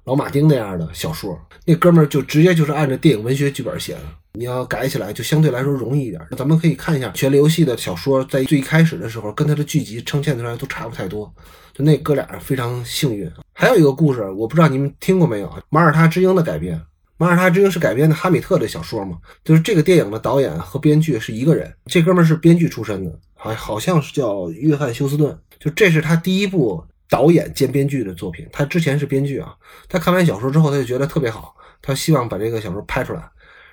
老马丁那样的小说，那哥们儿就直接就是按照电影文学剧本写的。你要改起来就相对来说容易一点。咱们可以看一下《权力游戏》的小说，在最开始的时候跟它的剧集呈现出来都差不太多，就那哥俩非常幸运。还有一个故事，我不知道你们听过没有，《马耳他之鹰》的改编。《马耳他之鹰》是改编的哈米特的小说嘛？就是这个电影的导演和编剧是一个人，这哥们儿是编剧出身的，好好像是叫约翰休斯顿。就这是他第一部导演兼编剧的作品，他之前是编剧啊。他看完小说之后，他就觉得特别好，他希望把这个小说拍出来。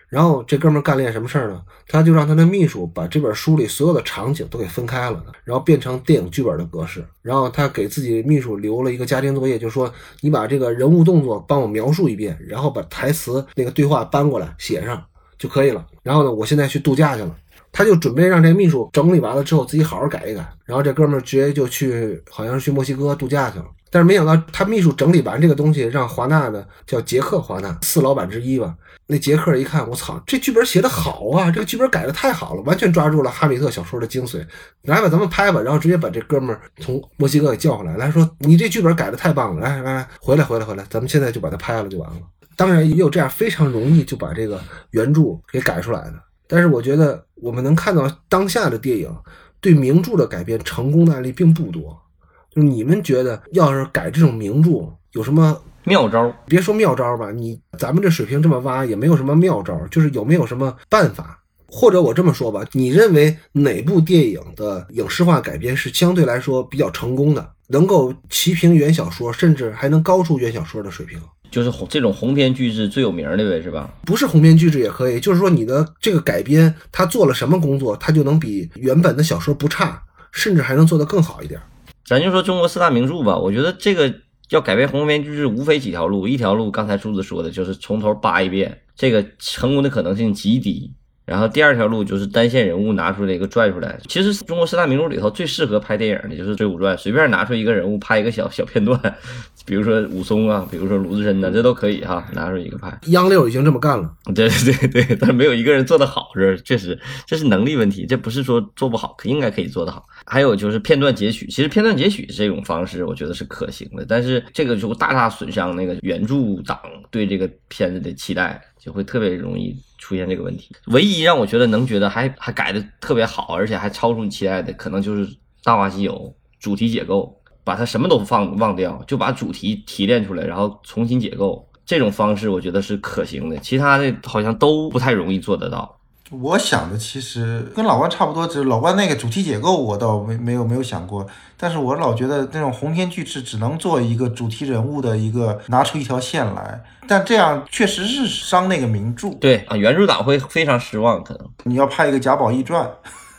然后这哥们儿干了件什么事儿呢？他就让他的秘书把这本书里所有的场景都给分开了，然后变成电影剧本的格式。然后他给自己秘书留了一个家庭作业，就说你把这个人物动作帮我描述一遍，然后把台词那个对话搬过来写上就可以了。然后呢，我现在去度假去了。他就准备让这秘书整理完了之后自己好好改一改。然后这哥们儿直接就去，好像是去墨西哥度假去了。但是没想到他秘书整理完这个东西，让华纳的叫杰克·华纳四老板之一吧。那杰克一看，我操，这剧本写的好啊！这个剧本改的太好了，完全抓住了哈米特小说的精髓。来吧，咱们拍吧。然后直接把这哥们儿从墨西哥给叫回来，来说你这剧本改的太棒了，来来来，回来回来回来，咱们现在就把它拍了就完了。当然也有这样非常容易就把这个原著给改出来的。但是我觉得我们能看到当下的电影对名著的改编成功的案例并不多。就是你们觉得要是改这种名著有什么？妙招，别说妙招吧，你咱们这水平这么挖，也没有什么妙招，就是有没有什么办法？或者我这么说吧，你认为哪部电影的影视化改编是相对来说比较成功的，能够齐平原小说，甚至还能高出原小说的水平？就是红这种鸿篇巨制最有名的呗，是吧？不是鸿篇巨制也可以，就是说你的这个改编，他做了什么工作，他就能比原本的小说不差，甚至还能做得更好一点。咱就说中国四大名著吧，我觉得这个。要改编鸿篇巨制，无非几条路。一条路，刚才柱子说的，就是从头扒一遍，这个成功的可能性极低。然后第二条路就是单线人物拿出来一个拽出来。其实中国四大名著里头最适合拍电影的就是《水浒传》，随便拿出一个人物拍一个小小片段，比如说武松啊，比如说鲁智深呐，这都可以哈，拿出一个拍。央六已经这么干了，对 对对对，但是没有一个人做得好，是确实这是能力问题，这不是说做不好，应该可以做得好。还有就是片段截取，其实片段截取这种方式我觉得是可行的，但是这个就大大损伤那个原著党对这个片子的期待，就会特别容易。出现这个问题，唯一让我觉得能觉得还还改的特别好，而且还超出你期待的，可能就是《大话西游》主题解构，把它什么都放忘掉，就把主题提炼出来，然后重新解构，这种方式我觉得是可行的，其他的好像都不太容易做得到。我想的其实跟老关差不多，只是老关那个主题结构我倒没没有没有想过，但是我老觉得那种鸿篇巨制只能做一个主题人物的一个拿出一条线来，但这样确实是伤那个名著。对啊，原著党会非常失望，可能你要拍一个贾宝玉传，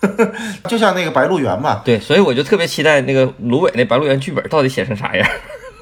就像那个白鹿原嘛。对，所以我就特别期待那个芦苇那白鹿原剧本到底写成啥样。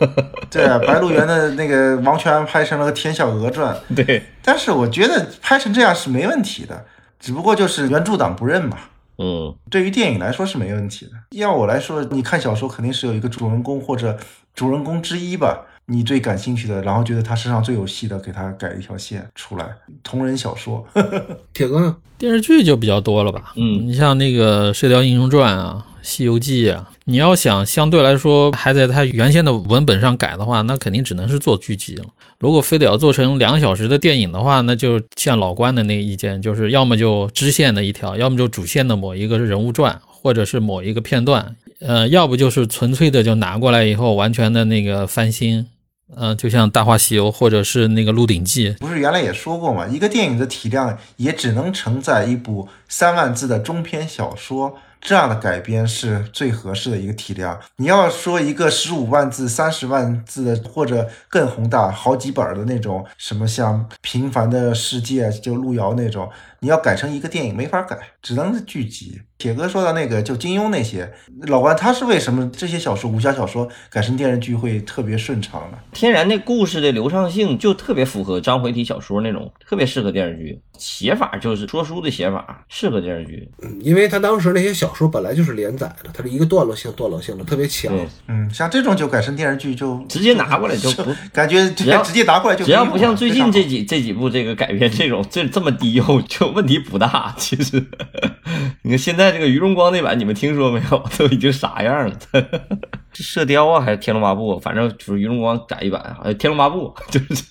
对啊，白鹿原的那个王全安拍成了个《天小鹅传》，对，但是我觉得拍成这样是没问题的。只不过就是原著党不认嘛，嗯，对于电影来说是没问题的。要我来说，你看小说肯定是有一个主人公或者主人公之一吧，你最感兴趣的，然后觉得他身上最有戏的，给他改一条线出来。同人小说，铁哥呢？电视剧就比较多了吧？嗯，你像那个《射雕英雄传》啊，《西游记》啊，你要想相对来说还在它原先的文本上改的话，那肯定只能是做剧集了。如果非得要做成两小时的电影的话，那就像老关的那个意见，就是要么就支线的一条，要么就主线的某一个人物传，或者是某一个片段，呃，要不就是纯粹的就拿过来以后完全的那个翻新，呃，就像《大话西游》或者是那个《鹿鼎记》，不是原来也说过嘛，一个电影的体量也只能承载一部三万字的中篇小说。这样的改编是最合适的一个体量。你要说一个十五万字、三十万字的，或者更宏大、好几本的那种，什么像《平凡的世界》就路遥那种。你要改成一个电影没法改，只能是剧集。铁哥说的那个，就金庸那些老关，他是为什么这些小说武侠小说改成电视剧会特别顺畅呢？天然那故事的流畅性就特别符合章回体小说那种，特别适合电视剧写法，就是说书的写法，适合电视剧。嗯，因为他当时那些小说本来就是连载的，它是一个段落性、段落性的，特别强。对，嗯，像这种就改成电视剧就直接拿过来就不感觉只要直接拿过来就只要不像最近这几这几部这个改编这种这这么低幼，就问题不大。其实，你看现在这个于荣光那版，你们听说没有？都已经啥样了？是射雕啊，还是天龙八部？反正就是于荣光改一版，好像天龙八部就是。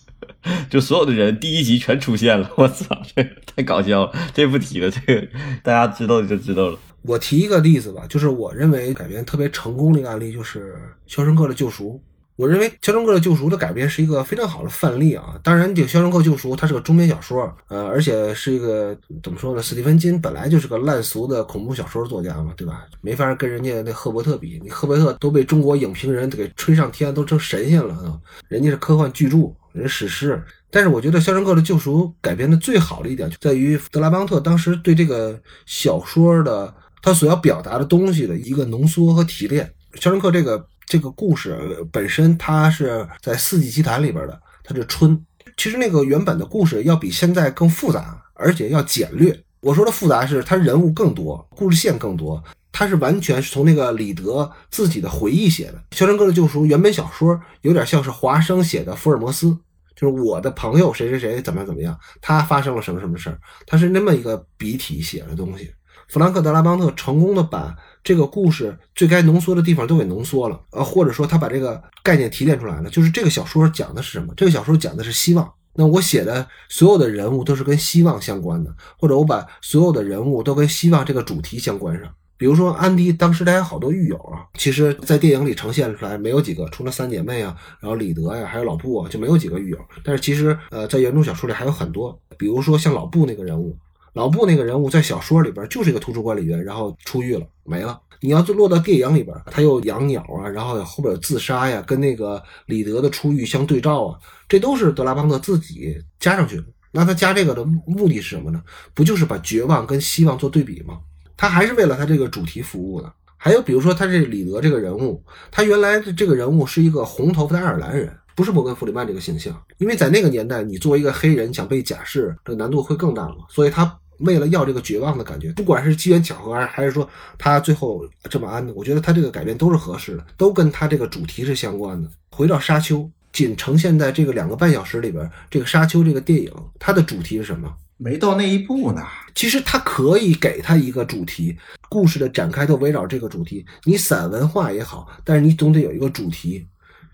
就所有的人第一集全出现了，我操，这太搞笑了！这不提了，这个大家知道就知道了。我提一个例子吧，就是我认为改编特别成功的一个案例，就是《肖申克的救赎》。我认为《肖申克的救赎》的改编是一个非常好的范例啊。当然，这个《肖申克救赎》它是个中篇小说，呃，而且是一个怎么说呢？史蒂芬金本来就是个烂俗的恐怖小说作家嘛，对吧？没法跟人家那赫伯特比，你赫伯特都被中国影评人给吹上天，都成神仙了！人家是科幻巨著，人史诗。但是我觉得《肖申克的救赎》改编的最好的一点，就在于德拉邦特当时对这个小说的他所要表达的东西的一个浓缩和提炼。肖申克这个这个故事本身，它是在《四季奇谭》里边的，它是春。其实那个原本的故事要比现在更复杂，而且要简略。我说的复杂是它人物更多，故事线更多。它是完全是从那个李德自己的回忆写的，《肖申克的救赎》原本小说有点像是华生写的福尔摩斯。就是我的朋友谁谁谁怎么怎么样，他发生了什么什么事儿，他是那么一个笔体写的东西。弗兰克·德拉邦特成功的把这个故事最该浓缩的地方都给浓缩了，呃，或者说他把这个概念提炼出来了。就是这个小说讲的是什么？这个小说讲的是希望。那我写的所有的人物都是跟希望相关的，或者我把所有的人物都跟希望这个主题相关上。比如说安迪，当时他有好多狱友啊，其实，在电影里呈现出来没有几个，除了三姐妹啊，然后李德呀，还有老布啊，就没有几个狱友。但是其实，呃，在原著小说里还有很多，比如说像老布那个人物，老布那个人物在小说里边就是一个图书管理员，然后出狱了，没了。你要落到电影里边，他又养鸟啊，然后后边有自杀呀，跟那个李德的出狱相对照啊，这都是德拉邦特自己加上去的。那他加这个的目的是什么呢？不就是把绝望跟希望做对比吗？他还是为了他这个主题服务的。还有比如说他这李德这个人物，他原来的这个人物是一个红头发的爱尔兰人，不是摩根·弗里曼这个形象。因为在那个年代，你作为一个黑人想被假释，这难度会更大嘛。所以他为了要这个绝望的感觉，不管是机缘巧合，还还是说他最后这么安的，我觉得他这个改变都是合适的，都跟他这个主题是相关的。回到沙丘，仅呈现在这个两个半小时里边，这个沙丘这个电影，它的主题是什么？没到那一步呢。其实它可以给他一个主题，故事的展开都围绕这个主题。你散文化也好，但是你总得有一个主题。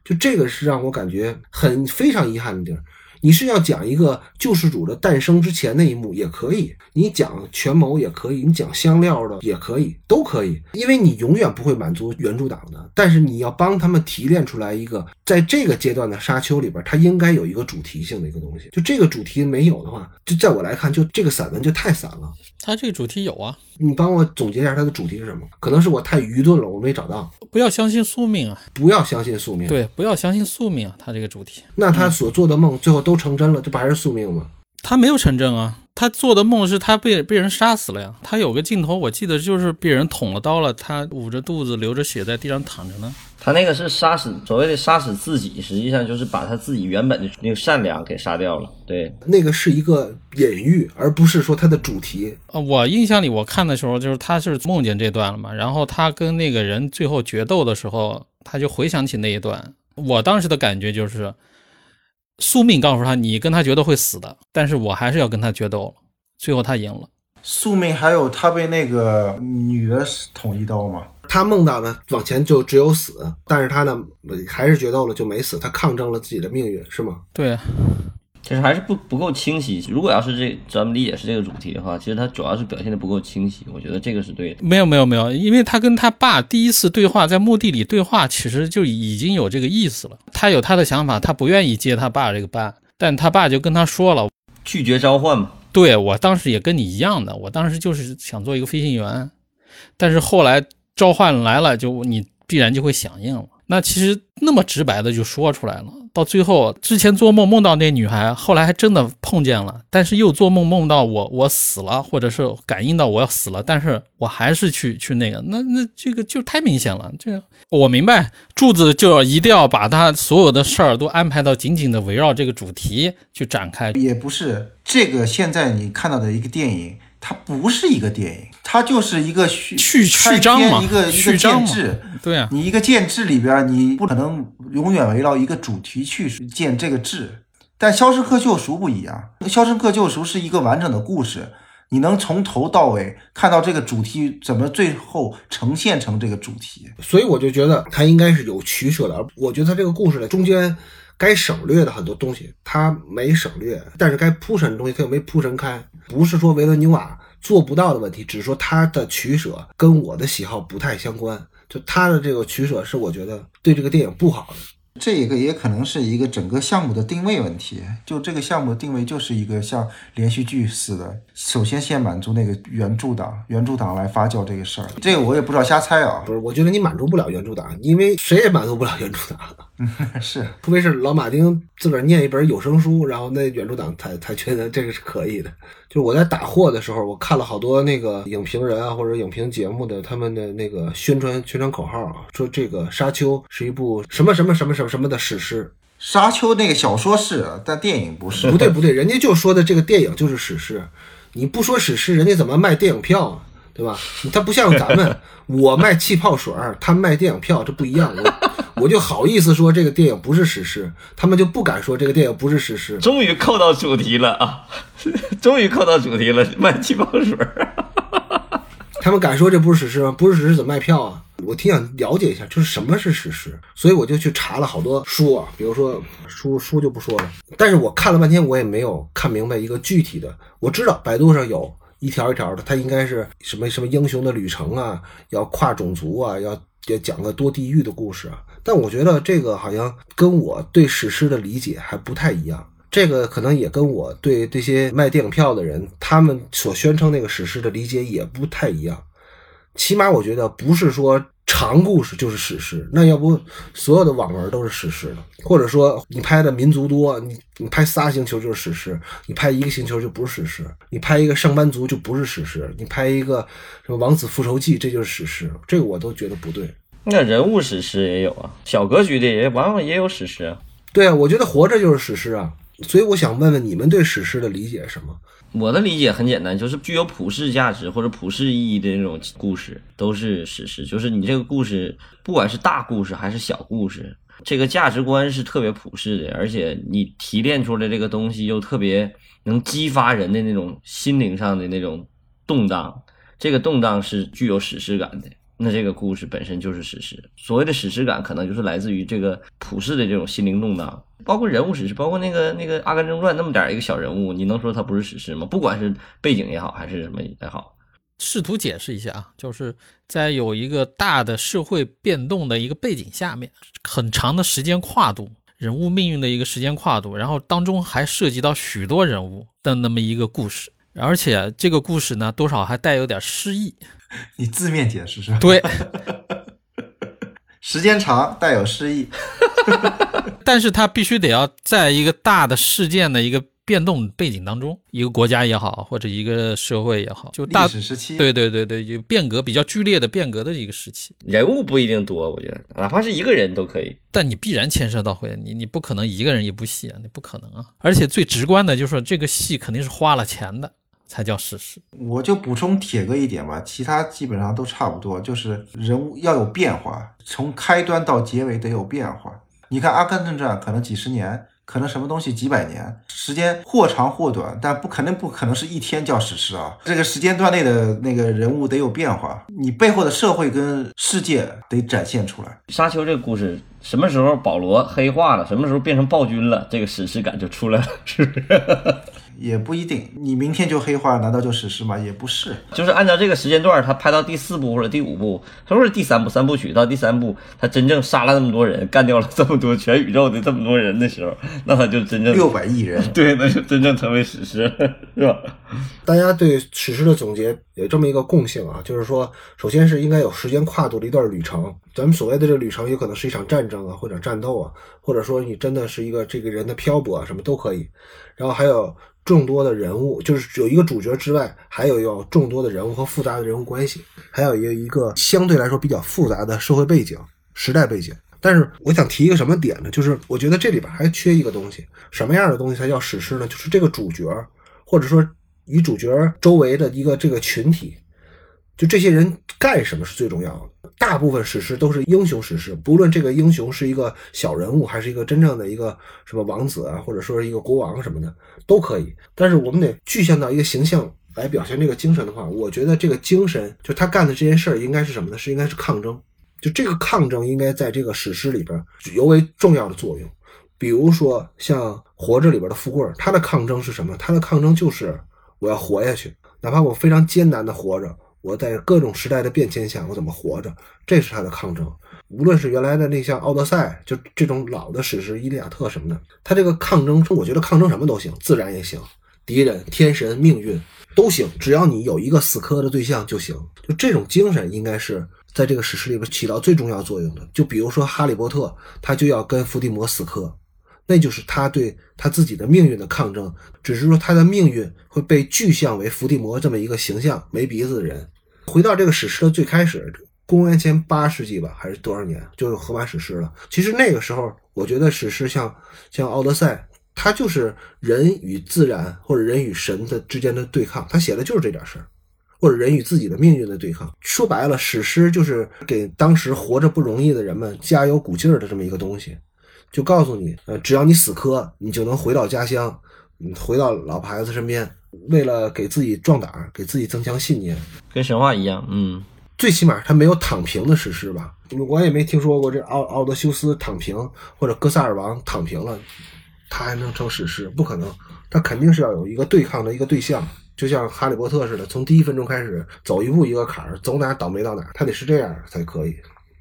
就这个是让我感觉很非常遗憾的地儿。你是要讲一个救世主的诞生之前那一幕也可以，你讲权谋也可以，你讲香料的也可以，都可以，因为你永远不会满足原著党的。但是你要帮他们提炼出来一个，在这个阶段的沙丘里边，它应该有一个主题性的一个东西。就这个主题没有的话，就在我来看，就这个散文就太散了。它这个主题有啊，你帮我总结一下它的主题是什么？可能是我太愚钝了，我没找到。不要相信宿命啊，不要相信宿命。，对，不要相信宿命啊，它这个主题，那他所做的梦最后都成真了，这不还是宿命吗？他没有成真啊，他做的梦是他被被人杀死了呀。他有个镜头，我记得就是被人捅了刀了，他捂着肚子流着血在地上躺着呢。他那个是杀死所谓的杀死自己，实际上就是把他自己原本的那个善良给杀掉了。对，那个是一个隐喻，而不是说它的主题。呃，我印象里我看的时候，就是他是梦见这段了嘛，然后他跟那个人最后决斗的时候，他就回想起那一段。我当时的感觉就是，宿命告诉他你跟他决斗会死的，但是我还是要跟他决斗了。最后他赢了。宿命还有他被那个女的捅一刀吗？他梦到的，往前就只有死，但是他呢还是决斗了，就没死，他抗争了自己的命运，是吗？对，其实还是不不够清晰。如果要是这咱们理解是这个主题的话，其实他主要是表现的不够清晰。我觉得这个是对的。没有没有没有，因为他跟他爸第一次对话，在墓地里对话，其实就已经有这个意思了。他有他的想法，他不愿意接他爸这个班，但他爸就跟他说了，拒绝召唤嘛，对我当时也跟你一样的，我当时就是想做一个飞行员，但是后来召唤来了，就你必然就会响应了。那其实那么直白的就说出来了，到最后之前做梦梦到那女孩，后来还真的碰见了，但是又做梦梦到我我死了，或者是感应到我要死了，但是我还是去去那个，那那这个就太明显了。这个我明白，柱子就要一定要把他所有的事儿都安排到紧紧的围绕这个主题去展开。也不是这个，现在你看到的一个电影，它不是一个电影，它就是一个序序开序章嘛一个一个序章嘛建制。对啊，你一个建制里边，你不可能永远围绕一个主题去建这个制。但《肖申克救赎》不一样，《肖申克救赎》是一个完整的故事，你能从头到尾看到这个主题怎么最后呈现成这个主题。所以我就觉得它应该是有取舍的，而我觉得它这个故事的中间该省略的很多东西他没省略，但是该铺陈的东西他又没铺陈开。不是说维伦纽瓦做不到的问题，只是说他的取舍跟我的喜好不太相关。就他的这个取舍是我觉得对这个电影不好的。这个也可能是一个整个项目的定位问题。就这个项目的定位就是一个像连续剧似的，首先先满足那个原著党，原著党来发酵这个事儿。这个我也不知道，瞎猜啊不。是，我觉得你满足不了原著党，因为谁也满足不了原著党。是，除非是老马丁自个儿念一本有声书，然后那原著党才才觉得这个是可以的。就是我在打货的时候，我看了好多那个影评人啊或者影评节目的他们的那个宣传宣传口号啊，说这个《沙丘》是一部什么什么什么什么什么的史诗。沙丘那个小说是，但电影不是。不对不对，人家就说的这个电影就是史诗，你不说史诗，人家怎么卖电影票啊？对吧？他不像咱们，我卖气泡水儿，他卖电影票，这不一样。我我就好意思说这个电影不是史诗，他们就不敢说这个电影不是史诗。终于扣到主题了啊！终于扣到主题了，卖气泡水儿。他们敢说这不是史诗吗？不是史诗怎么卖票啊？我挺想了解一下，就是什么是史诗，所以我就去查了好多书啊，比如说书书就不说了，但是我看了半天，我也没有看明白一个具体的。我知道百度上有一条一条的，它应该是什么什么英雄的旅程啊，要跨种族啊，要也讲个多地域的故事啊。但我觉得这个好像跟我对史诗的理解还不太一样。这个可能也跟我对这些卖电影票的人，他们所宣称那个史诗的理解也不太一样。起码我觉得不是说长故事就是史诗，那要不所有的网文都是史诗了，或者说你拍的民族多，你你拍仨星球就是史诗，你拍一个星球就不是史诗，你拍一个上班族就不是史诗，你拍一个什么王子复仇记这就是史诗，这个我都觉得不对。那人物史诗也有啊，小格局的也往往也有史诗啊。对啊，我觉得活着就是史诗啊，所以我想问问你们对史诗的理解是什么？我的理解很简单，就是具有普世价值或者普世意义的那种故事都是史诗。就是你这个故事，不管是大故事还是小故事，这个价值观是特别普世的，而且你提炼出来这个东西又特别能激发人的那种心灵上的那种动荡，这个动荡是具有史诗感的。那这个故事本身就是史诗。所谓的史诗感，可能就是来自于这个普世的这种心灵动荡，包括人物史诗，包括那个那个《阿甘正传》那么点儿一个小人物，你能说它不是史诗吗？不管是背景也好，还是什么也好，试图解释一下啊，就是在有一个大的社会变动的一个背景下面，很长的时间跨度，人物命运的一个时间跨度，然后当中还涉及到许多人物的那么一个故事，而且这个故事呢，多少还带有点诗意。你字面解释是吧？对，时间长带有诗意。但是它必须得要在一个大的事件的一个变动背景当中，一个国家也好，或者一个社会也好，就大历史时期，对对对对，就变革比较剧烈的变革的一个时期。人物不一定多，我觉得哪怕是一个人都可以。但你必然牵涉到会，你你不可能一个人一部戏啊，你不可能啊。而且最直观的就是说这个戏肯定是花了钱的，才叫史诗。我就补充铁哥一点吧，其他基本上都差不多，就是人物要有变化，从开端到结尾得有变化。你看《阿甘正传》可能几十年，可能什么东西几百年，时间或长或短，但不肯定不可能是一天叫史诗啊。这个时间段内的那个人物得有变化，你背后的社会跟世界得展现出来。沙丘这个故事，什么时候保罗黑化了，什么时候变成暴君了，这个史诗感就出来了，是不是？也不一定，你明天就黑化，难道就史诗吗？也不是。就是按照这个时间段，他拍到第四部或者第五部，或者是第三部三部曲到第三部，他真正杀了那么多人，干掉了这么多全宇宙的这么多人的时候，那他就真正六百亿人，对，那就真正成为史诗，是吧？大家对史诗的总结有这么一个共性啊，就是说，首先是应该有时间跨度的一段旅程。咱们所谓的这个旅程，有可能是一场战争啊，或者战斗啊，或者说你真的是一个这个人的漂泊啊，什么都可以。然后还有众多的人物，就是有一个主角之外，还有有众多的人物和复杂的人物关系，还有一个一个相对来说比较复杂的社会背景、时代背景。但是我想提一个什么点呢？就是我觉得这里边还缺一个东西，什么样的东西才叫史诗呢？就是这个主角，或者说女主角周围的一个这个群体，就这些人干什么是最重要的。大部分史诗都是英雄史诗，不论这个英雄是一个小人物，还是一个真正的一个什么王子啊，或者说是一个国王什么的都可以。但是我们得具象到一个形象来表现这个精神的话，我觉得这个精神就他干的这件事儿应该是什么呢？是应该是抗争。就这个抗争应该在这个史诗里边尤为重要的作用。比如说像《活着》里边的富贵，他的抗争是什么？他的抗争就是我要活下去，哪怕我非常艰难的活着，我在各种时代的变迁下，我怎么活着？这是他的抗争。无论是原来的那像《奥德赛》，就这种老的史诗《伊利亚特》什么的，他这个抗争，我觉得抗争什么都行，自然也行，敌人、天神、命运都行，只要你有一个死磕的对象就行。就这种精神，应该是在这个史诗里边起到最重要作用的。就比如说《哈利波特》，他就要跟伏地魔死磕。那就是他对他自己的命运的抗争，只是说他的命运会被具象为伏地魔这么一个形象，没鼻子的人。回到这个史诗的最开始，公元前八世纪吧，还是多少年，就是荷马史诗了。其实那个时候，我觉得史诗像像《奥德赛》，它就是人与自然或者人与神的之间的对抗，他写的就是这点事儿，或者人与自己的命运的对抗。说白了，史诗就是给当时活着不容易的人们加油鼓劲儿的这么一个东西。就告诉你，呃，只要你死磕，你就能回到家乡，嗯，回到老婆孩子身边。为了给自己壮胆，给自己增强信念，跟神话一样，嗯，最起码他没有躺平的史诗吧？我也没听说过这奥奥德修斯躺平，或者哥萨尔王躺平了，他还能成史诗？不可能，他肯定是要有一个对抗的一个对象，就像哈利波特似的，从第一分钟开始走一步一个坎儿，走哪倒霉到哪，他得是这样才可以。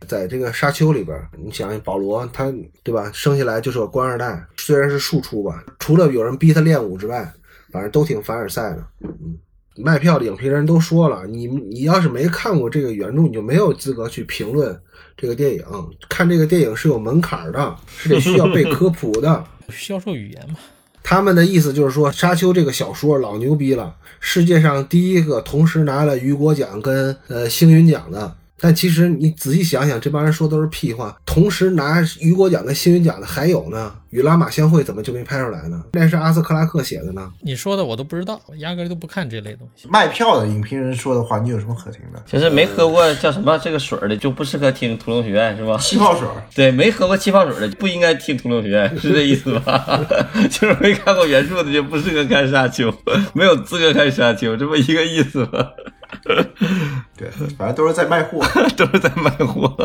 在这个沙丘里边，你想想保罗，他对吧？生下来就是个官二代，虽然是庶出吧，除了有人逼他练武之外，反正都挺凡尔赛的。嗯，卖票的影评人都说了，你你要是没看过这个原著，你就没有资格去评论这个电影。看这个电影是有门槛的，是得需要被科普的，销售语言嘛。他们的意思就是说，沙丘这个小说老牛逼了，世界上第一个同时拿了雨果奖跟呃星云奖的。但其实你仔细想想，这帮人说都是屁话。同时拿雨果奖跟星云奖的还有呢，《与拉玛相会》怎么就没拍出来呢？那是阿瑟克拉克写的呢。你说的我都不知道，我压根都不看这类东西。卖票的影评人说的话，你有什么可听的？就是没喝过叫什么这个水的，就不适合听《屠龙学院》，是吧？气泡水。对，没喝过气泡水的不应该听《屠龙学院》，是这意思吧？就是没看过原著的就不适合看《沙丘》，没有资格看《沙丘》，这不一个意思吧？对，反正都是在卖货，都是在卖货。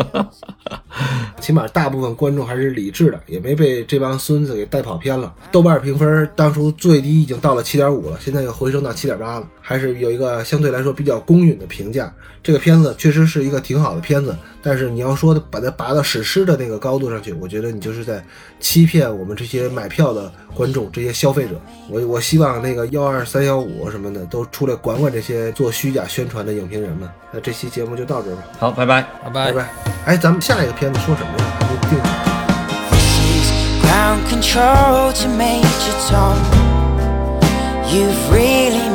起码大部分观众还是理智的，也没被这帮孙子给带跑偏了。豆瓣评分当初最低已经到了七点五了，现在又回升到七点八了，还是有一个相对来说比较公允的评价。这个片子确实是一个挺好的片子，但是你要说把它拔到史诗的那个高度上去，我觉得你就是在欺骗我们这些买票的观众、这些消费者。我我希望那个幺二三幺五什么的都出来管管这些做虚假宣传的影评人们。那这期节目就到这儿吧，好，拜拜，拜拜拜拜。哎，咱们下一个片子说什么呀？还没定。This is ground control to Major Tom. You've really